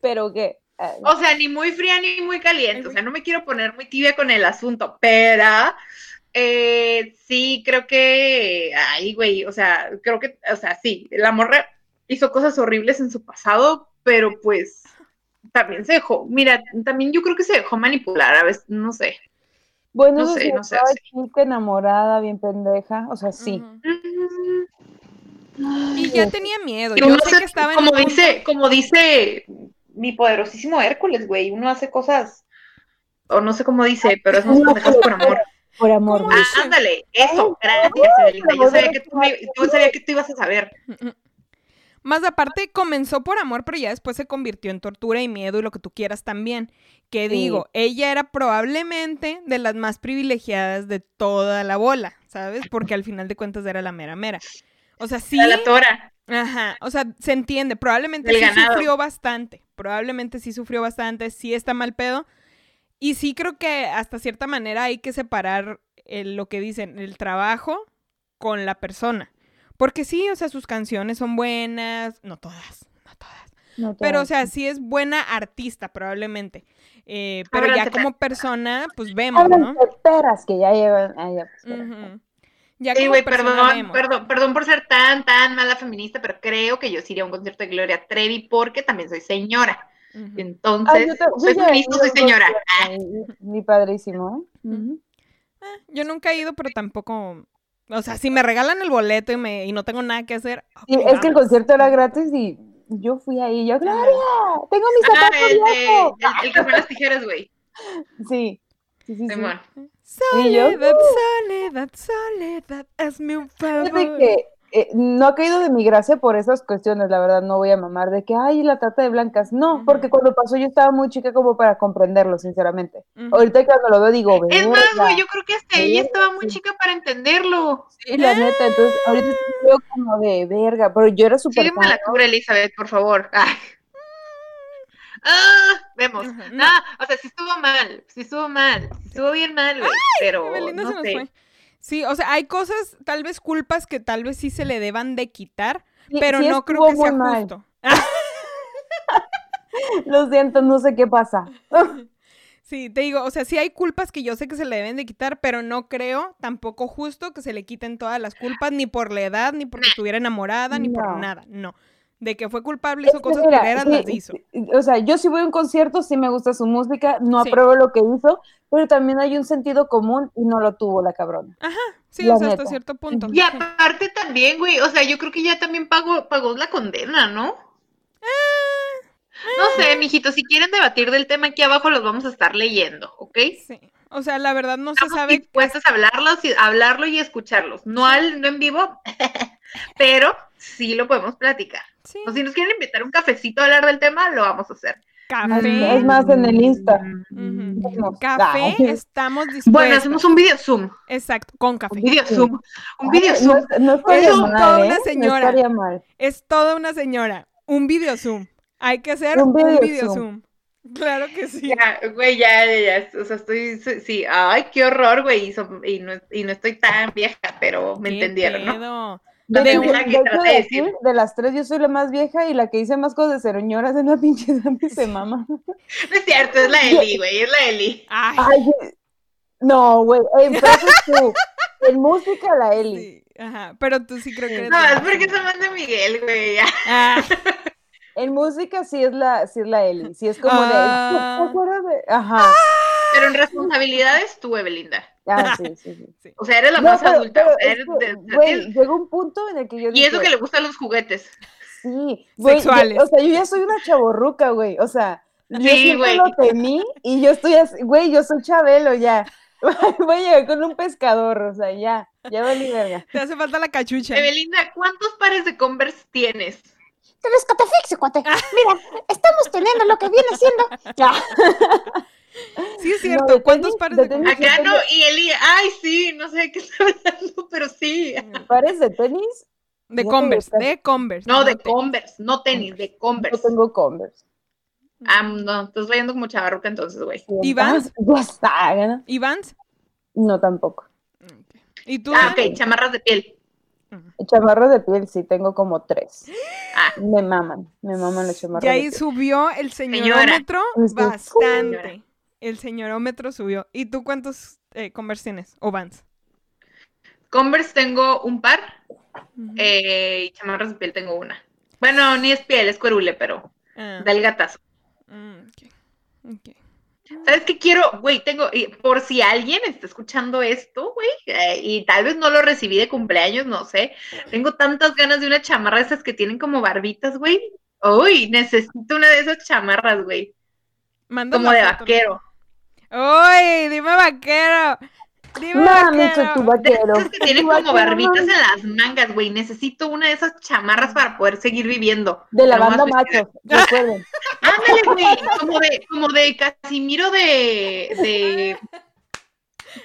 Pero qué. O sea, ni muy fría ni muy caliente. O sea, no me quiero poner muy tibia con el asunto, pero eh, sí creo que, ay, güey, o sea, creo que, o sea, sí, la morra hizo cosas horribles en su pasado, pero pues también se dejó, mira, también yo creo que se dejó manipular a veces, no sé. Bueno, no sé, sí, no sé, estaba sí. chica, enamorada, bien pendeja. O sea, sí. Mm, Y ya tenía miedo. y Yo uno sé hace- que estaba en como punto- dice, como dice mi poderosísimo Hércules, güey, uno hace cosas, o no sé cómo dice, pero es más pendejas por amor. Por amor. Ah, ándale, eso, gracias, Evelina. Yo sabía que tú, me- yo sabía que tú ibas a saber. Más aparte, comenzó por amor, pero ya después se convirtió en tortura y miedo y lo que tú quieras también. Que Sí. digo, ella era probablemente de las más privilegiadas de toda la bola, ¿sabes? Porque al final de cuentas era la mera mera. O sea, sí. A la tora. Ajá, o sea, se entiende, probablemente Del sí ganado. sufrió bastante, probablemente sí sufrió bastante, sí está mal pedo, y sí creo que hasta cierta manera hay que separar el- lo que dicen, el trabajo con la persona, porque sí, o sea, sus canciones son buenas, no todas, no todas, No Pero, o sea, sí es buena artista, probablemente. Eh, pero Ábranse ya como persona, pues vemos, ¿no? Que ya llevan. Ah, ya, pues. Ya Sí, güey, perdón, vemos. perdón, perdón por ser tan, tan mala feminista, pero creo que yo sí iría a un concierto de Gloria Trevi porque también soy señora. Ah, Entonces, yo ta- yo soy soy señora. Mi padrísimo, ¿eh? Ah, yo nunca he ido, pero tampoco. O sea, si me regalan el boleto y, me, y no tengo nada que hacer. Sí, es que el concierto era gratis y yo fui ahí. Yo, Gloria, tengo mi Ah, zapato el, de, viejo. el, el que fue las tijeras, güey. Sí, sí, sí. sí. Soledad, soledad, soledad, hazme un Fíjate favor. que eh, no ha caído de mi gracia por esas cuestiones, la verdad, no voy a mamar de que, ay, la trata de blancas. No, porque cuando pasó yo estaba muy chica como para comprenderlo, sinceramente. Ahorita cuando lo veo digo, Es más, güey, yo creo que hasta ella estaba muy sí. chica para entenderlo. Sí, la neta, entonces ahorita veo como de verga, pero yo era súper Sígueme la cura, Elizabeth, por favor. Ay. Ah, vemos. No. Ah, o sea, sí estuvo mal, sí estuvo mal, sí estuvo bien mal, güey, pero no sé. fue. Sí, o sea, hay cosas, tal vez culpas que tal vez sí se le deban de quitar, Sí, pero sí no creo que sea mal. justo. Lo siento, no sé qué pasa. sí, te digo, o sea, sí hay culpas que yo sé que se le deben de quitar, pero no creo tampoco justo que se le quiten todas las culpas, ni por la edad, ni porque estuviera enamorada, ni por nada, no. De que fue culpable, Es hizo que cosas mira, culeras, sí, las hizo. sí, O sea, yo si voy a un concierto, sí me gusta su música, no Sí. apruebo lo que hizo, pero también hay un sentido común y no lo tuvo la cabrona. Sí, la o sea, hasta cierto punto. Y sí. aparte también, güey, o sea, yo creo que ya también pagó, pagó la condena, ¿no? No sé, mijito, si quieren debatir del tema aquí abajo los vamos a estar leyendo, ¿ok? Sí. O sea, la verdad no se sabe. dispuestos a hablarlos y, hablarlo y escucharlos. No, al, no en vivo, pero sí lo podemos platicar. Sí, O si nos quieren invitar un cafecito a hablar del tema, lo vamos a hacer. café. Es más, en el Insta. Café, estamos dispuestos. Bueno, hacemos un video Zoom. Exacto, con café. Un video. Zoom. Un Ay, video Zoom. no mal, toda una ¿eh? señora. No estaría mal. Es toda una señora. Un video Zoom. Hay que hacer Un un video Zoom. Zoom. Claro que sí. Ya, güey, ya, ya, ya, o sea, estoy, sí, ay, qué horror, güey, y, so- y no, y no estoy tan vieja, pero me ¿Qué entendieron, ¿no? pedo? No De, te de que de de decir. de las tres, yo soy la más vieja y la que dice más cosas de señoras en la pinche Dani se mama. No es cierto, es la Eli, güey, es la Eli. Ay, Ay, no, güey, tú. En música, la Eli. sí. Ajá, pero tú sí creo que eres No, la es porque más- se manda Miguel, güey, ya. Ah, En música sí es la, sí es la Eli. Sí es como Ah. de. ¿Te acuerdas de? Ajá. Pero en responsabilidades tú, Evelinda. Ah, sí, sí, sí. O sea, eres la No, más pero- adulta. pero o sea, es eres que, de- de- Güey, llegó un punto en el que yo y eso que le gustan los juguetes. Sí, güey, yo- Sexuales. o sea, yo ya soy una chaborruca, güey. O sea, yo siempre güey. lo temí y yo estoy así, güey, yo soy Chabelo ya. Voy a llegar con un pescador, o sea, ya, ya valí verga. te hace falta la cachucha. Evelinda, ¿cuántos pares de Converse tienes? Tres catafixes, cuate. Mira, estamos teniendo lo que viene siendo. Ya. Sí, es No, cierto. ¿Cuántos tenis- pares de tenis-? Acá no, y Eli, ay, sí, no sé de qué está hablando, pero sí. ¿Pares de tenis? De Converse, de Converse. No, de Converse, no tenis, de No Converse. tengo Converse. Ah, no, estás rayando como chavarruca entonces, güey. ¿Y Vans? ¿no? ¿Y Vans? No, tampoco. ¿Y tú? Ah, ok, chamarras de piel. Chamarras de piel sí, tengo como tres. Ah, Me maman, me maman las chamarras Y de ahí piel. subió el señorómetro Es que- bastante. El señorómetro subió. ¿Y tú cuántos eh, Converse tienes? ¿O Vans? Converse tengo un par Ujú. eh, y chamarras de piel tengo una. Bueno, ni es piel, es cuerule, pero Ah, da el gatazo. mm. ¿Sabes qué quiero? Güey, tengo, y por si alguien está escuchando esto, güey, eh, y tal vez no lo recibí de cumpleaños, no sé. Tengo tantas ganas de una chamarra esas que tienen como barbitas, güey. Uy, necesito una de esas chamarras, güey. Como de vaquero. ¡Uy! Dime vaquero. Dime Mami, vaquero. tu vaquero. que como barbitas en las mangas, güey. Necesito una de esas chamarras para poder seguir viviendo. De la banda machos, recuerden. Ándale, güey. Como de, como de Casimiro de. de.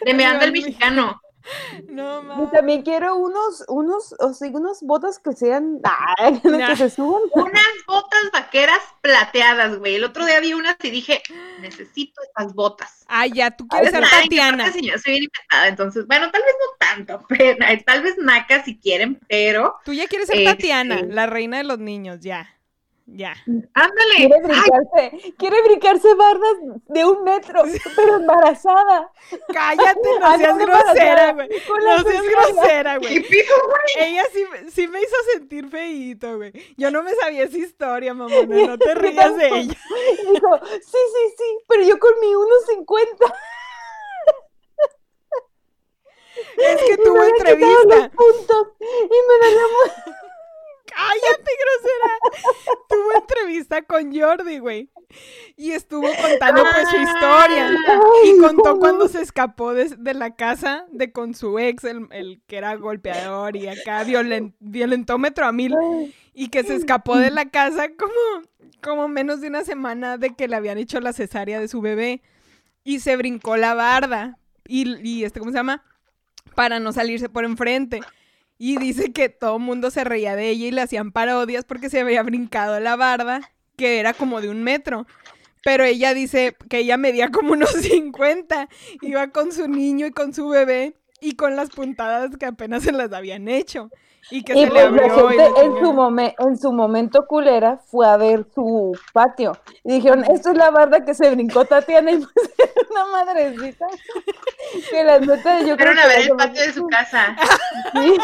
de Me anda el mexicano. No, Y mames. también quiero unos, unos, o sea, unas botas que sean, ay, Nah. que se suban. Unas botas vaqueras plateadas, güey. El otro día vi unas y dije, necesito estas botas. Ah, ya, tú quieres ser Ay, Tatiana. aparte, señora, soy bien inventada, entonces, bueno, tal vez no tanto, pero, tal vez naca si quieren, pero Tú ya quieres ser Este- Tatiana, la reina de los niños, ya. Ya. Ándale. Quiere brincarse, quiere brincarse bardas de un metro, pero embarazada. Cállate, no Ah, seas grosera, güey. No seas grosera, ¿Qué güey. Ella sí, sí me hizo sentir feíto, güey. Yo no me sabía esa historia, mamona. No te rías de ella. Y dijo, sí, sí, sí, pero yo con mi 1.50. Es que tuvo entrevista. los puntos y me muy... Cállate, grosera. Tuvo entrevista con Jordi, güey. Y estuvo contando pues su historia. Y contó cuando se escapó de, de la casa de con su ex, el, el que era golpeador y acá violen- violentómetro a mil. Y que se escapó de la casa como, como menos de una semana de que le habían hecho la cesárea de su bebé. Y se brincó la barda. Y, y este, ¿cómo se llama? Para no salirse por enfrente. Y dice que todo el mundo se reía de ella y le hacían parodias porque se había brincado la barda, que era como de un metro. Pero ella dice que ella medía como unos 50. Iba con su niño y con su bebé y con las puntadas que apenas se las habían hecho. Y que Y se le pues la abrió. y gente la en su, momen- en su momento culera fue a ver su patio. Y dijeron, esto es la barda que se brincó Tatiana y pues una madrecita. Que la neta yo creo Fueron a que ver la el patio de su casa. Sí.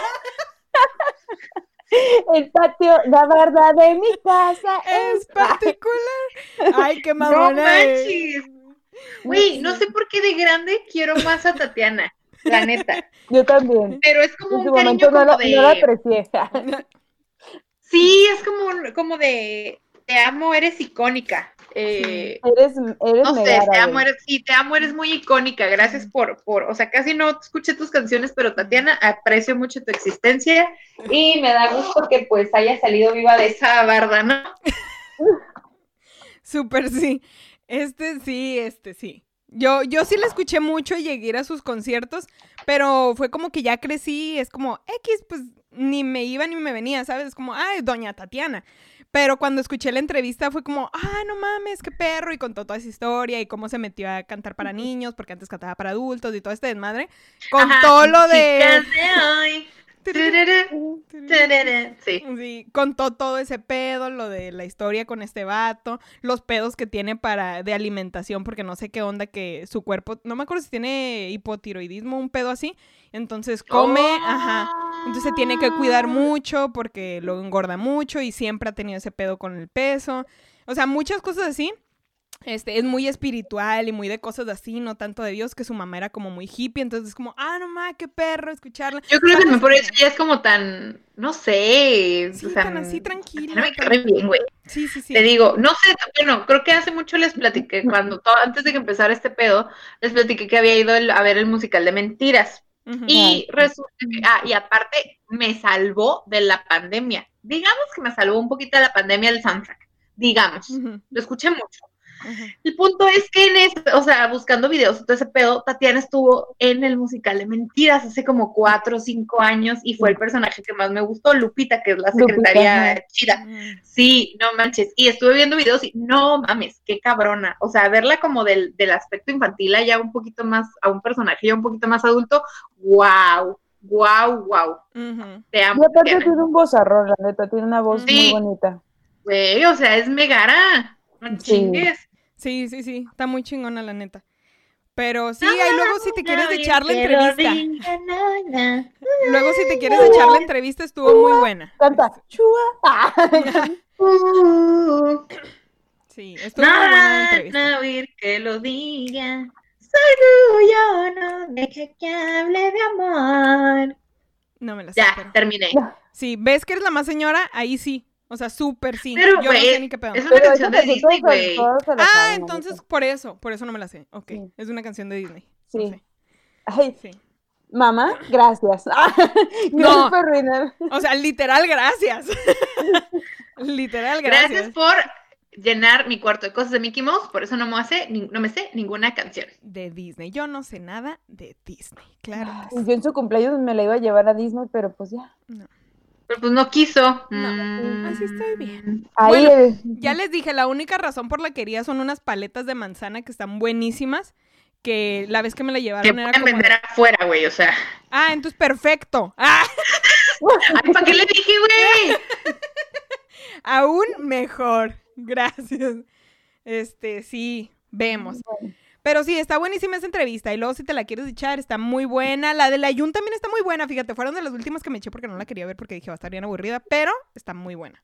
El patio, la barda de mi casa Es es... particular. Ay, qué No mamona. es. manches. Güey, no sé por qué de grande quiero más a Tatiana, la neta. Yo también. Pero es como En su un cariño momento no como la, no la de... aprecié. Sí, es como, un- como de... Te amo, eres icónica. Eh, Eres, eres No sé, te amo, eres, sí, te amo, eres muy icónica. Gracias por, por, o sea, casi no escuché tus canciones, pero Tatiana, aprecio mucho tu existencia y me da gusto que pues haya salido viva de esa barda, ¿no? Súper sí. Este sí, este sí. Yo, yo sí la escuché mucho y llegué a ir a sus conciertos, pero fue como que ya crecí, es como X, pues ni me iba ni me venía, ¿sabes? Es como, ay, doña Tatiana. Pero cuando escuché la entrevista fue como, ah, no mames, qué perro, y contó toda esa historia y cómo se metió a cantar para niños, porque antes cantaba para adultos y todo este desmadre. Contó Ajá, lo de... hoy. Sí. Sí, contó todo ese pedo, lo de la historia con este vato, los pedos que tiene para de alimentación, porque no sé qué onda que su cuerpo, no me acuerdo si tiene hipotiroidismo, un pedo así, entonces come, ajá, entonces se tiene que cuidar mucho porque lo engorda mucho y siempre ha tenido ese pedo con el peso, o sea, muchas cosas así. Este, es muy espiritual y muy de cosas así, no tanto de Dios, que su mamá era como muy hippie, entonces es como, ah, no ma, qué perro escucharla. Yo creo que por eso ya es como tan, no sé, Sí, o sea, tan así tranquila. no me cae bien, güey. Sí, sí, sí. Te digo, no sé, bueno, creo que hace mucho les platiqué, cuando to- antes de que empezara este pedo, les platiqué que había ido el- a ver el musical de Mentiras. Y resulta que, ah, y aparte me salvó de la pandemia. Digamos que me salvó un poquito de la pandemia del soundtrack. Digamos, lo escuché mucho. El punto es que en ese, o sea, buscando videos todo ese pedo, Tatiana estuvo en el musical de Mentiras hace como cuatro o cinco años y fue el personaje que más me gustó, Lupita, que es la Lupita, secretaria chida. Mm. Sí, no manches. Y estuve viendo videos y no mames, qué cabrona. O sea, verla como del, del aspecto infantil a ya un poquito más, a un personaje ya un poquito más adulto, wow, wow, wow. Te amo. Y aparte Tatiana. tiene un vozarrón, la neta, tiene una voz Sí. muy bonita. Güey, o sea, es Megara. No Sí. chingues. Sí, sí, sí, está muy chingona la neta. Pero sí, ahí luego si te quieres echar la entrevista, diga, no, no. luego si te quieres echar la entrevista estuvo muy buena. Canta, chua. Ah. Uh, Sí, estuvo muy buena la entrevista. no oír que lo diga. Soy tuyo, no deje que hable de amor. No me la sé, Ya, pero... terminé. Sí, ves que eres la más señora, ahí sí. O sea, súper sí. Pero, Yo no sé ni qué pedo. Es una Pero canción de Disney, güey. Ah, entonces por eso, por eso no me la sé. Ok, Sí. es una canción de Disney. Sí. No sé. Ay, Sí. mamá, gracias. Gracias No. por arruinar. O sea, literal, gracias. literal, gracias. Gracias por llenar mi cuarto de cosas de Mickey Mouse, por eso no me hace, ni- no me sé ninguna canción. De Disney. Yo no sé nada de Disney. Claro. Yo en su cumpleaños me la iba a llevar a Disney, pero pues ya. Pero pues no quiso. No, Mm. así estoy bien. Ahí, Bueno, Ya les dije, la única razón por la que quería son unas paletas de manzana que están buenísimas. Que la vez que me la Que llevaron era pueden como. vender afuera, güey, o sea. Ah, entonces perfecto. Ah, Ay, ¿para qué le dije, güey? Aún mejor. Gracias. Este, sí, vemos. Pero sí, está buenísima esa entrevista. Y luego, si te la quieres echar, está muy buena. La de la Jun también está muy buena. Fíjate, fueron de las últimas que me eché porque no la quería ver porque dije va a estar bien aburrida. Pero está muy buena.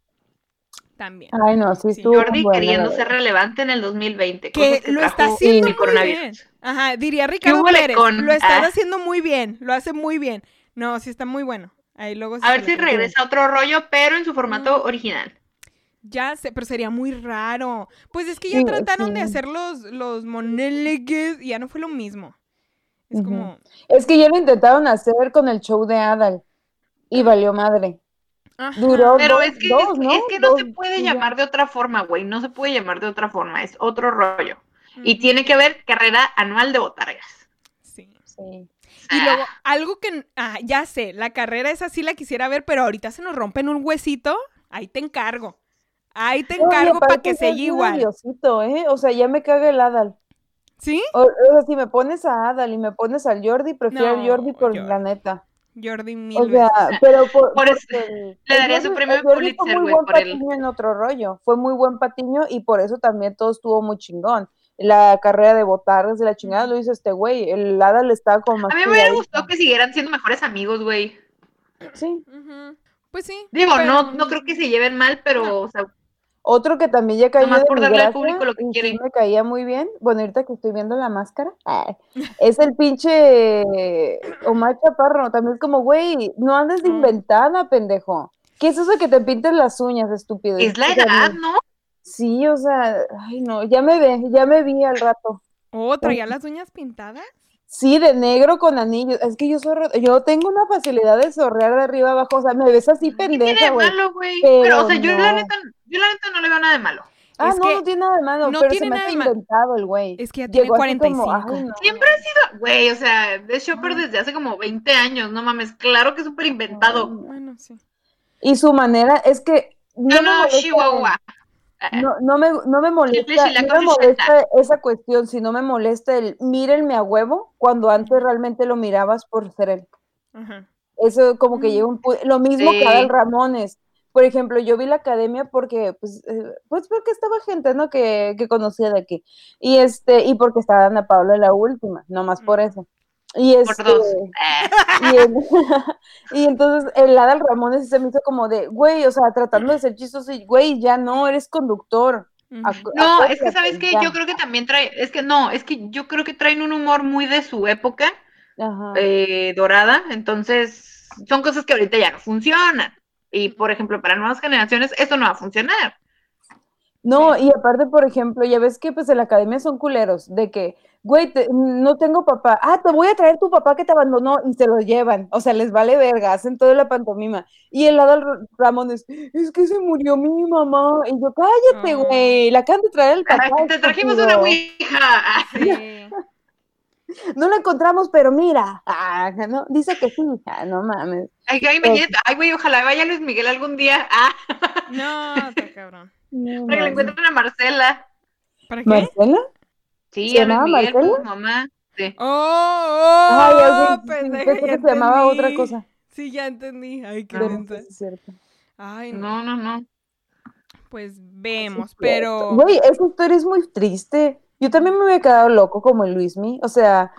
También. Ay, no, sí, Sí, Jordi buena, queriendo ser relevante en el 2020. Que cosas lo está haciendo muy coronavirus. bien. Ajá, diría Ricardo Pérez. con- Lo estás ah. haciendo muy bien. Lo hace muy bien. No, sí está muy bueno. Ahí luego A ver si regresa otro rollo, pero en su formato Mm. original. Ya sé, pero sería muy raro. Pues es que ya Sí, trataron de hacer los, los y ya no fue lo mismo. Es como, Es que ya lo intentaron hacer con el show de Adal y valió madre. ajá. Duró Pero dos- es que, dos, es, ¿no? es que no se puede llamar de otra forma, güey. No se puede llamar de otra forma. Es otro rollo. Y tiene que haber carrera anual de botargas. sí. Sí. Y luego, algo que, ah, ya sé, la carrera esa sí la quisiera ver, pero ahorita se nos rompen un huesito, ahí te encargo. Ahí te encargo para que se igual. nerviosito, ¿eh? O sea, ya me caga el Adal. ¿Sí? O, o sea, si me pones a Adal y me pones al Jordi, prefiero No, al Jordi por Jordi. la neta. Jordi mil O sea, veces. pero por, Por eso- porque el- le el daría su premio el Jordi fue muy buen patiño en otro rollo. Fue muy buen patiño y por eso también todo estuvo muy chingón. La carrera de botargas de la chingada lo hizo este güey. El Adal estaba como más A mí me hubiera gustado que siguieran siendo mejores amigos, güey. Sí. Pues sí. Digo, pero- no, no creo que se lleven mal, pero, o sea, Otro que también ya cayó Nomás de por mi darle al gracia público lo que y sí quiere. me caía muy bien. Bueno, ahorita que estoy viendo la máscara, es el pinche Omar Chaparro. También es como, güey, no andes de inventada, pendejo. ¿Qué es eso de que te pintes las uñas, estúpido? es la edad, ¿no? Sí, o sea, ay no, ya me ve, ya me vi al rato. Oh, traía las uñas pintadas. Sí, de negro con anillos. Es que yo sorro- yo tengo una facilidad de sorrear de arriba abajo, o sea, me ves así ¿Qué tiene pendeja, güey. malo, güey? Pero Pero, o sea, yo la neta, yo la neta no le veo nada de malo. Ah, Es no, que no tiene nada de malo, no pero tiene se me nada hace de malo. inventado el güey. Es que ya tiene Llegó así como, 45. ay, no. Siempre ha sido, güey, o sea, de shopper desde hace como 20 años, no mames, claro que es súper inventado. Bueno, sí. Y su manera es que no, No, no, Chihuahua. No, no me, no me molesta, no me molesta esa cuestión, sino me molesta el mírenme a huevo cuando antes realmente lo mirabas por ser él. Ajá. Eso como que Mm. llega un lo mismo Sí. que Adal Ramones. Por ejemplo, yo vi la academia porque, pues, eh, pues porque estaba gente, ¿no? Que, que conocía de aquí. Y este, y porque estaba Ana Paula en la última, nomás por Mm. eso. Y Por este, dos. Y, en- y entonces el Adal Ramones se me hizo como de, güey, o sea, tratando de ser chistoso, y, güey, ya no, eres conductor. No, es que sabes que yo creo que también trae, es que no, es que yo creo que traen un humor muy de su época Ajá. eh, dorada, entonces son cosas que ahorita ya no funcionan. Y por ejemplo, para nuevas generaciones, eso no va a funcionar. No, y aparte, por ejemplo, ya ves que pues en la academia son culeros, de que, güey, te- no tengo papá, ah, te voy a traer tu papá que te abandonó y se lo llevan, o sea, les vale verga, hacen toda la pantomima. Y el lado Ramón es, es que se murió mi mamá, y yo, cállate, Ah. güey, la acaban de traer el papá. Ay, te trajimos una ouija. Sí. No la encontramos, pero mira, ah, no, dice que sí, ah, no mames. Ay, ay, ay, güey, ojalá vaya Luis Miguel algún día. Ah, No, está cabrón. No para que le encuentren a Marcela. ¿Para qué? ¿Marcela? Sí, ¿Se llamaba Miguel Marcela? su mamá. Sí. Oh, Ay, oh, sé, pendeja, que se llamaba otra cosa. Sí, ya entendí. Ay, qué sí es cierto. Ay, no. No, no, no. Pues vemos, es pero. Güey, esa historia es muy triste. Yo también me hubiera quedado loco como el Luismi. O sea,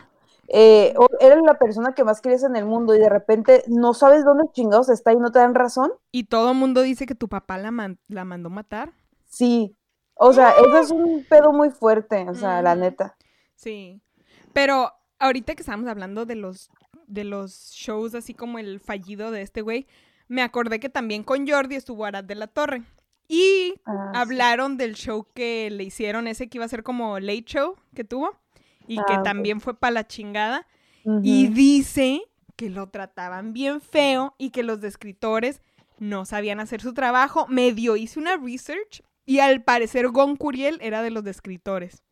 eh, o- eres la persona que más quieres en el mundo y de repente no sabes dónde chingados está y no te dan razón. Y todo el mundo dice que tu papá la, man- la mandó matar. Sí. O sea, eso es un pedo muy fuerte. O sea, la neta. Sí. Pero ahorita que estábamos hablando de los, de los shows, así como el fallido de este güey, me acordé que también con Jordi estuvo Arad de la Torre. Y Ah, sí. hablaron del show que le hicieron, ese que iba a ser como late show que tuvo. Y que Ah, también fue para la chingada. Y dice que lo trataban bien feo y que los escritores no sabían hacer su trabajo. Medio hice una research y al parecer Gon Curiel era de los escritores.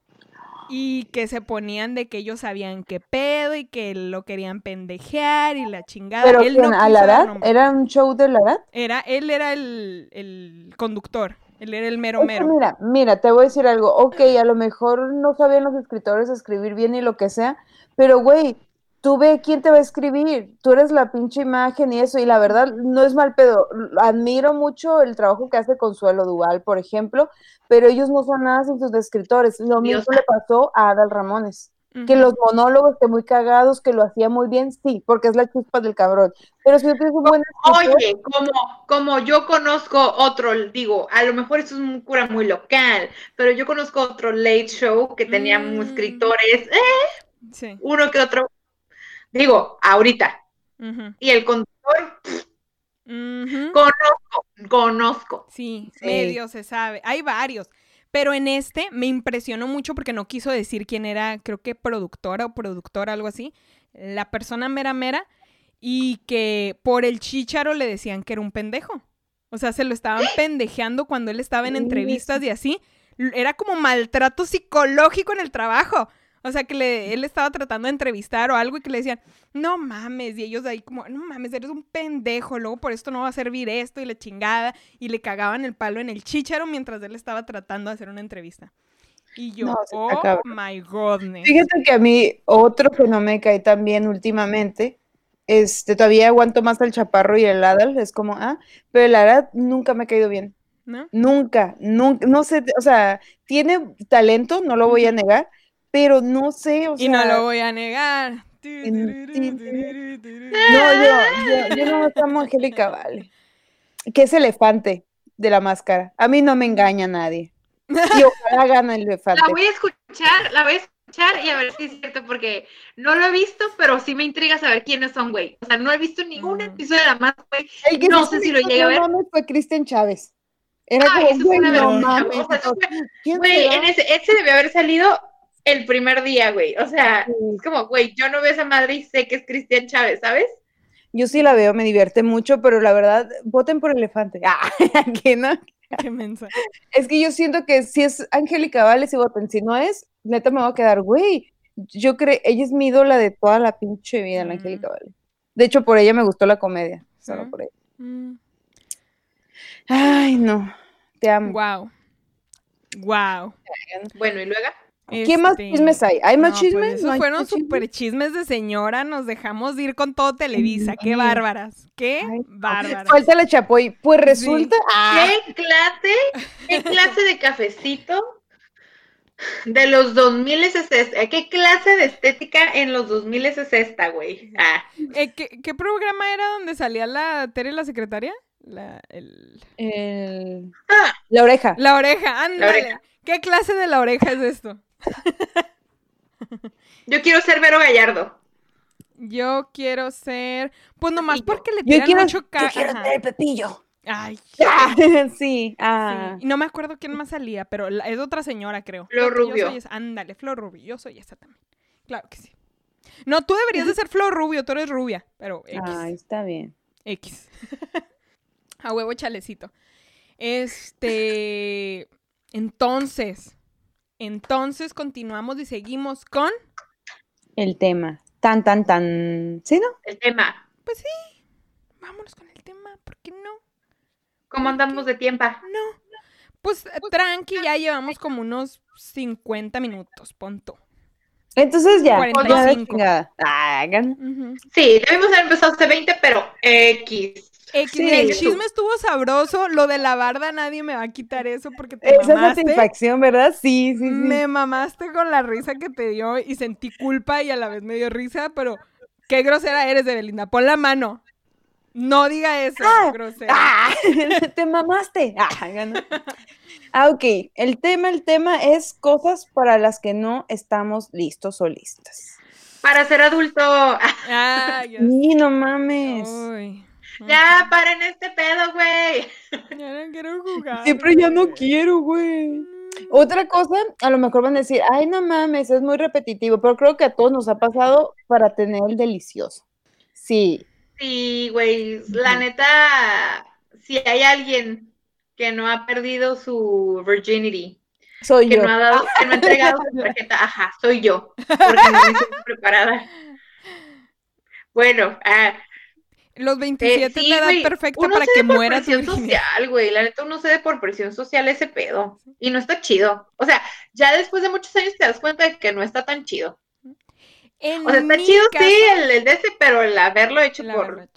Y que se ponían de que ellos sabían qué pedo y que lo querían pendejear y la chingada. Pero él no ¿A la edad? ¿Era un show de la edad? Era, él era el, el conductor. Él era el mero mero. mira, mira, te voy a decir algo. Ok, a lo mejor no sabían los escritores escribir bien y lo que sea, pero güey, tú ve quién te va a escribir, tú eres la pinche imagen y eso, y la verdad no es mal pedo, admiro mucho el trabajo que hace Consuelo Duval, por ejemplo, pero ellos no son nada sin sus escritores, lo mismo le pasó a Adal Ramones, que los monólogos que muy cagados, que lo hacía muy bien, sí, porque es la chispa del cabrón, pero si no tienes un buen escritor, Oye, como, como yo conozco otro, digo, a lo mejor esto es un cura muy local, pero yo conozco otro late show que tenía Mm. escritores, eh, Sí. uno que otro, digo, ahorita, y el conductor, conozco, conozco. Sí, Sí. medio se sabe. Hay varios. Pero en este me impresionó mucho porque no quiso decir quién era, creo que productora o productora, algo así. La persona mera mera. Y que por el chícharo le decían que era un pendejo. O sea, se lo estaban pendejeando cuando él estaba en entrevistas y así. Era como maltrato psicológico en el trabajo. O sea, que le- él estaba tratando de entrevistar o algo y que le decían, no mames, y ellos ahí como, no mames, eres un pendejo, luego por esto no va a servir esto y la chingada, y le cagaban el palo en el chícharo mientras él estaba tratando de hacer una entrevista. Y yo, No, oh cabrón. my godness. Fíjate que a mí otro que no me cae tan bien últimamente, este, todavía aguanto más al Chaparro y el Adal, es como, ah, pero el Adal nunca me ha caído bien, ¿No? nunca, nunca, no sé, o sea, tiene talento, no lo voy a negar, pero no sé, o sea, Y no lo voy a negar. En- no, yo, yo, yo no amo a Angélica Vale, que es elefante de la máscara, a mí no me engaña nadie, y ojalá gane el elefante. La voy a escuchar, la voy a escuchar y a ver si es cierto, porque no lo he visto, pero sí me intriga saber quiénes son, güey. O sea, no he visto ningún Mm. episodio de la más, güey. El que No sé si lo llegué a hizo ver. fue Cristian Chávez. Era Ay, como, eso fue una no vergüenza, mames. o sea, ese, ese debió haber salido el primer día, güey. O sea, Sí. es como, güey, yo no veo a esa madre y sé que es Cristian Chávez, ¿sabes? Yo sí la veo, me divierte mucho, pero la verdad, voten por Elefante. Ah, que no. Qué mensa. Es que yo siento que si es Angélica Vale, si voten. Si no es, neta me va a quedar, güey. Yo creo, ella es mi ídola de toda la pinche vida, la Mm. Angélica Vale. De hecho, por ella me gustó la comedia. Solo ¿Sí? por ella. Mm. Ay, no. Te amo. Wow. Wow. Bueno, y luego. ¿Qué más Este, chismes hay? ¿Hay más no, pues chismes? esos ¿No hay fueron más chismes? super chismes de señora. Nos dejamos de ir con todo Televisa. Qué bárbaras. Qué Ay, bárbaras. Falta la Chapoy. Pues resulta. Ah, ¿Qué clase, qué clase de cafecito de los 2000 es esta? ¿Qué clase de estética en los 2000 es esta, güey? Ah, Eh, ¿qué, qué programa era donde salía la Tere la secretaria? La, el- el- Ah. La oreja. la oreja, ándale. oreja. ¿Qué clase de la oreja es esto? yo quiero ser Vero Gallardo. Yo quiero ser. Pues nomás Pepillo. porque le Yo tiran quiero, mucho yo ca- quiero ajá. ser el Pepillo. Ay, Ah, sí, ah. sí. Y no me acuerdo quién más salía, pero la- es otra señora, creo. Flor que yo Rubio. soy ándale, Flor Rubio. Yo soy esa también. Claro que sí. No, tú deberías de ser Flor Rubio, tú eres rubia, pero X. Ay, está bien. X. A huevo chalecito. Este. Entonces. Entonces continuamos y seguimos con. El tema. Tan, tan, tan. ¿Sí, no? El tema. Pues sí. Vámonos con el tema, ¿por qué no? ¿Cómo andamos de tiempo? No. Pues eh, tranqui, ya llevamos como unos 50 minutos, punto. Entonces ya. 45. ya. Ah. Sí, debimos haber empezado hace 20, pero X. Sí. el chisme estuvo sabroso. Lo de la barda, nadie me va a quitar eso porque te Esa mamaste. satisfacción, ¿verdad? Sí, sí, sí. Me mamaste con la risa que te dio y sentí culpa y a la vez me dio risa, pero qué grosera eres, Belinda. Pon la mano. No diga eso, Ah, grosera. ¡Ah! Te mamaste. Ah, ganó. Ah, ok. El tema, el tema es cosas para las que no estamos listos o listas. Para ser adulto. Ah, Sí, no mames. Uy. Ya, paren este pedo, güey. Ya no quiero jugar. Siempre ya no quiero, güey. Otra cosa, a lo mejor van a decir, ay, no mames, es muy repetitivo, pero creo que a todos nos ha pasado para tener el delicioso. Sí, Sí, güey. La neta, si hay alguien que no ha perdido su virginity, soy que yo. no ha dado, que no ha entregado su tarjeta, ajá, soy yo, porque no me siento preparada. Bueno, ah, Los eh, 27 es sí, la edad perfecta para que muera tu virginidad. social, güey, la neta uno cede por presión social ese pedo, y no está chido. O sea, ya después de muchos años te das cuenta de que no está tan chido. En O sea, está mi chido, caso- sí, el, el de ese, pero el haberlo hecho por...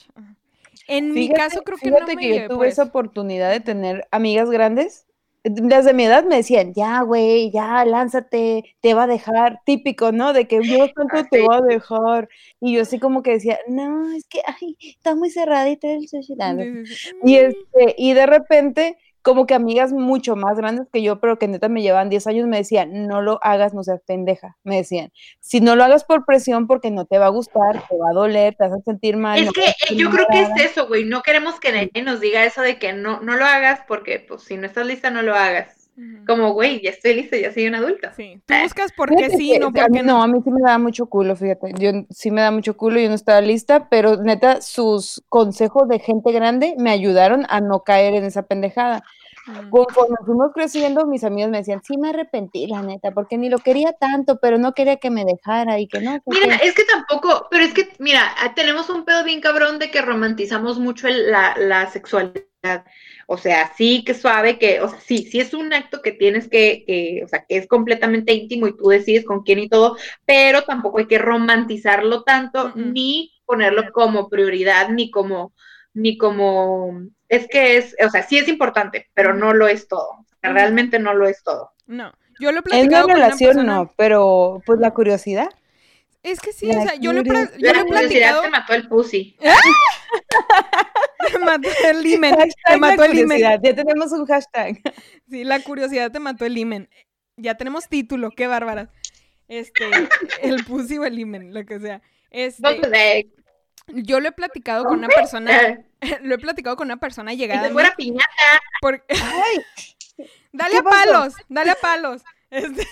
En mi caso creo que no fíjate me que yo tuve esa oportunidad de tener amigas grandes. Las de mi edad me decían, ya, güey, ya, lánzate, te va a dejar. Típico, ¿no? De que tanto Ah, te va a dejar. Y yo así como que decía, no, es que, ay, está muy cerradita el sushi. Y, Mm, este, y de repente, como que amigas mucho más grandes que yo, pero que neta me llevan 10 años, me decían, no lo hagas, no seas pendeja. Me decían, si no lo hagas por presión, porque no te va a gustar, te va a doler, te vas a sentir mal. Es no que eh, yo creo que nada". es eso, güey. No queremos que nadie nos diga eso de que no, no lo hagas porque, pues, si no estás lista, no lo hagas. Como, güey, ya estoy lista, ya soy una adulta. Sí, tú buscas por qué sí, no a por qué no, no. a mí sí me da mucho culo, fíjate. Yo sí me da mucho culo, yo no estaba lista, pero neta, sus consejos de gente grande me ayudaron a no caer en esa pendejada. Mm. Conforme fuimos creciendo, mis amigos me decían, sí me arrepentí, la neta, porque ni lo quería tanto, pero no quería que me dejara y que no. Mira, qué". es que tampoco, pero es que, mira, tenemos un pedo bien cabrón de que romantizamos mucho el- la, la sexualidad. O sea, sí que suave, que, o sea, sí, sí es un acto que tienes que, que, o sea, que es completamente íntimo y tú decides con quién y todo, pero tampoco hay que romantizarlo tanto, ni ponerlo como prioridad, ni como, ni como, es que es, o sea, sí es importante, pero no lo es todo. O sea, Ujú. realmente no lo es todo. No, yo lo he En una con una relación persona. no, pero pues la curiosidad. Es que sí, La o sea, yo lo he, yo lo La he platicado. te mató el pussy. Te mató el imen. Te Hashtag mató el imen. ya tenemos un hashtag. Sí, la curiosidad te mató el imen. Ya tenemos título, qué bárbaras. Este, el pussy o el imen, lo que sea. Este, yo lo he platicado con una persona, lo he platicado con una persona si llegada mí. fuera piñata, por- Ay, Dale ¿Qué a palos, dale a palos. Este,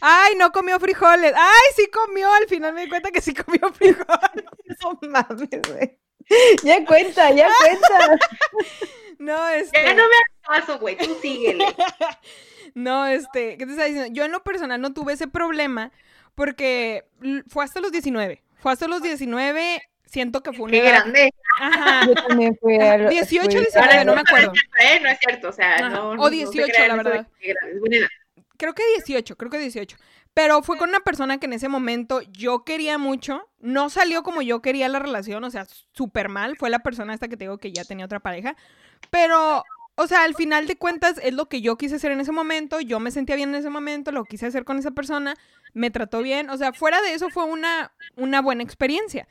Ay, no comió frijoles. Ay, sí comió. Al final me di cuenta que sí comió frijoles. no mames, güey. Ya cuenta, ya cuenta. No, este. ya no me hagas caso, güey, tú síguele. No, este, ¿qué te estaba diciendo? Yo en lo personal no tuve ese problema porque fue hasta los 19. Fue hasta los 19, siento que fue una Qué edad. grande. Ajá. Yo también fui a lo- 18, fui- 19, no me acuerdo. Eh, no es cierto, o sea, Ajá. no, O no- no se 18, crean la verdad. es buena edad. Creo que 18, creo que 18. Pero fue con una persona que en ese momento yo quería mucho. No salió como yo quería la relación, o sea, súper mal. Fue la persona esta que te digo que ya tenía otra pareja. Pero, o sea, al final de cuentas es lo que yo quise hacer en ese momento. Yo me sentía bien en ese momento, lo quise hacer con esa persona. Me trató bien. O sea, fuera de eso fue una, una buena experiencia.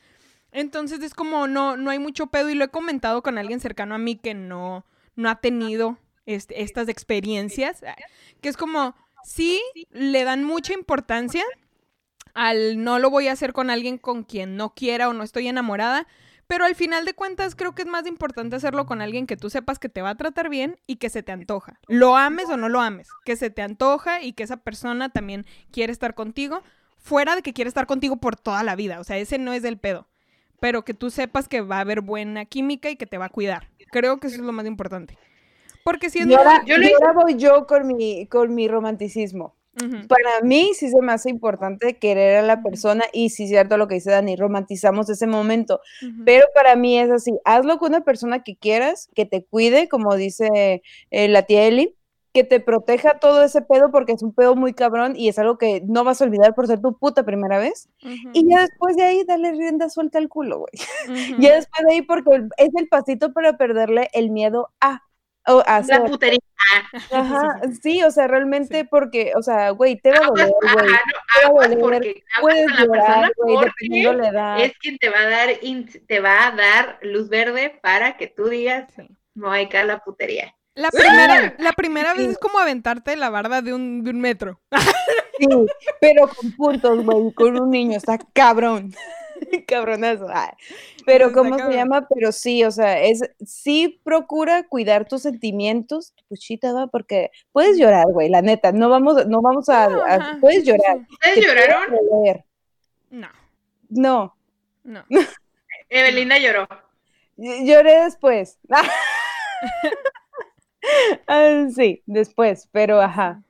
Entonces es como no, no hay mucho pedo y lo he comentado con alguien cercano a mí que no, no ha tenido este, estas experiencias. Que es como, sí, le dan mucha importancia al no lo voy a hacer con alguien con quien no quiera o no estoy enamorada. Pero al final de cuentas creo que es más importante hacerlo con alguien que tú sepas que te va a tratar bien y que se te antoja. Lo ames o no lo ames, que se te antoja y que esa persona también quiere estar contigo, fuera de que quiere estar contigo por toda la vida. O sea, ese no es del pedo. Pero que tú sepas que va a haber buena química y que te va a cuidar. Creo que eso es lo más importante. Porque si es Y ahora, Yo lo hice- ahora voy yo con mi, con mi romanticismo. Ujú. Para mí sí se me hace importante querer a la persona y sí cierto lo que dice Dani, romantizamos ese momento, Ujú. pero para mí es así, hazlo con una persona que quieras, que te cuide, como dice eh, la tía Eli, que te proteja todo ese pedo porque es un pedo muy cabrón y es algo que no vas a olvidar por ser tu puta primera vez. Ujú. Y ya después de ahí dale rienda suelta al culo, güey. Ujú. Ya después de ahí porque es el pasito para perderle el miedo a... o La hacer. putería. Ajá, sí, o sea, realmente porque, o sea, güey, te va a doler, ajá, güey. no, va a doler, Puedes la llorar, güey, dependiendo la edad. es quien te va a dar te va a dar luz verde para que tú digas Sí. no hay que a la putería. La primera, la primera vez es como aventarte la barda de un, de un metro. Sí, pero con puntos, güey, con un niño, está cabrón. Cabronazo. ay. Pero, Está ¿cómo se llama? Pero sí, o sea, es, sí procura cuidar tus sentimientos, tu puchita, va, porque puedes llorar, güey, la neta, no vamos, no vamos a, No, a- puedes llorar. ¿Ustedes puedes lloraron? No, No, no. Evelina lloró. ll- lloré después. Ah, sí, después, pero ajá.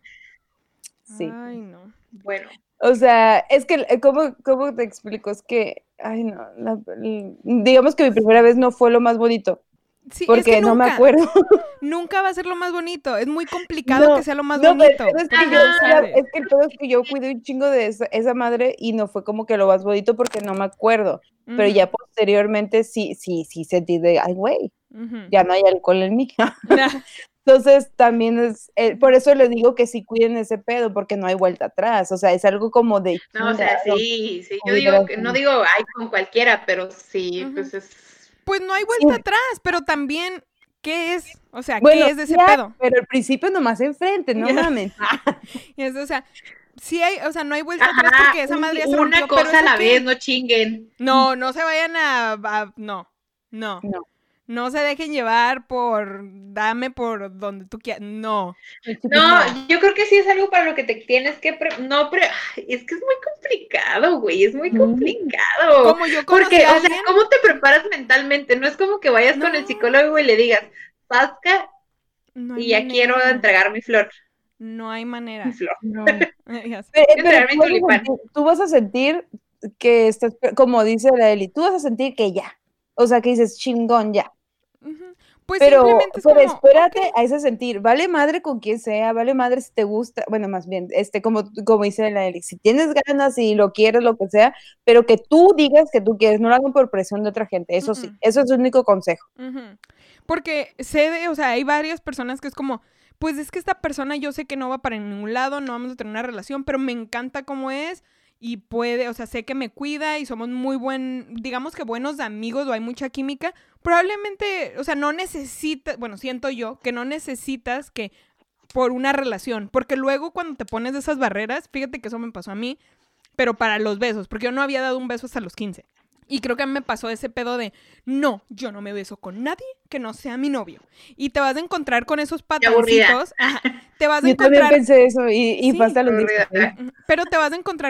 Sí. Ay, no. Bueno, O sea, es que, eh, ¿cómo, cómo te explico? Es que, ay, no, la- digamos que mi primera vez no fue lo más bonito. Sí, es porque que no me nunca, acuerdo. Nunca va a ser lo más bonito. Es muy complicado No, que sea lo más No, bonito. es que yo, es que el pedo es que yo cuidé un chingo de esa, esa madre y no fue como que lo más bonito porque no me acuerdo. Pero ya posteriormente sí, sí, sí sentí de, ay, güey, ya no hay alcohol en mí. Nah, Entonces también es, eh, por eso les digo que sí cuiden ese pedo porque no hay vuelta atrás. O sea, es algo como de... No, o sea, sí, sí. Yo digo, que, no digo, ay, con cualquiera, pero sí, pues es. Pues no hay vuelta atrás, pero también, ¿qué es? O sea, Bueno, ¿qué es de ese ya, pedo? Pero al principio nomás enfrente, no mames. Es, o sea, sí hay, o sea, no hay vuelta atrás porque esa un- madre ya se una rompió, pero cosa a ¿eso la vez, no chinguen. No, no se vayan a, a- no, no, No. No se dejen llevar por, dame por donde tú quieras, no. No, yo creo que sí es algo para lo que te tienes que. pre- no, pero es que es muy complicado, güey, es muy Mm. complicado. Como yo Porque, a o sea, ¿cómo te preparas mentalmente? No es como que vayas con el psicólogo y le digas, no hay y ya quiero entregar mi flor. No hay manera. Mi flor. No. Pero, pero tú, vas a tulipán. sentir, tú vas a sentir que estás, como dice la Eli, tú vas a sentir que ya. O sea, que dices chingón ya. Pues Pero, simplemente es pero como, espérate a ese sentir. Vale madre con quien sea, vale madre si te gusta. Bueno, más bien, este, como, como dice la Eli, si tienes ganas y lo quieres, lo que sea, pero que tú digas que tú quieres, no lo hagan por presión de otra gente. Eso sí, eso es el único consejo. Porque sé de, o sea, hay varias personas que es como, pues es que esta persona yo sé que no va para ningún lado, no vamos a tener una relación, pero me encanta cómo es y puede, o sea, sé que me cuida y somos muy buen, digamos que buenos amigos o hay mucha química. Probablemente, o sea, no necesitas, bueno, siento yo que no necesitas que por una relación, porque luego cuando te pones de esas barreras, fíjate que eso me pasó a mí, pero para los besos, porque yo no había dado un beso hasta los 15. Y creo que a mí me pasó ese pedo de, no, yo no me beso con nadie que no sea mi novio. Y te vas a encontrar con esos ajá, te vas a Yo también encontrar, pensé eso y, y Sí, hasta los aburrida. 16. pero te vas a encontrar con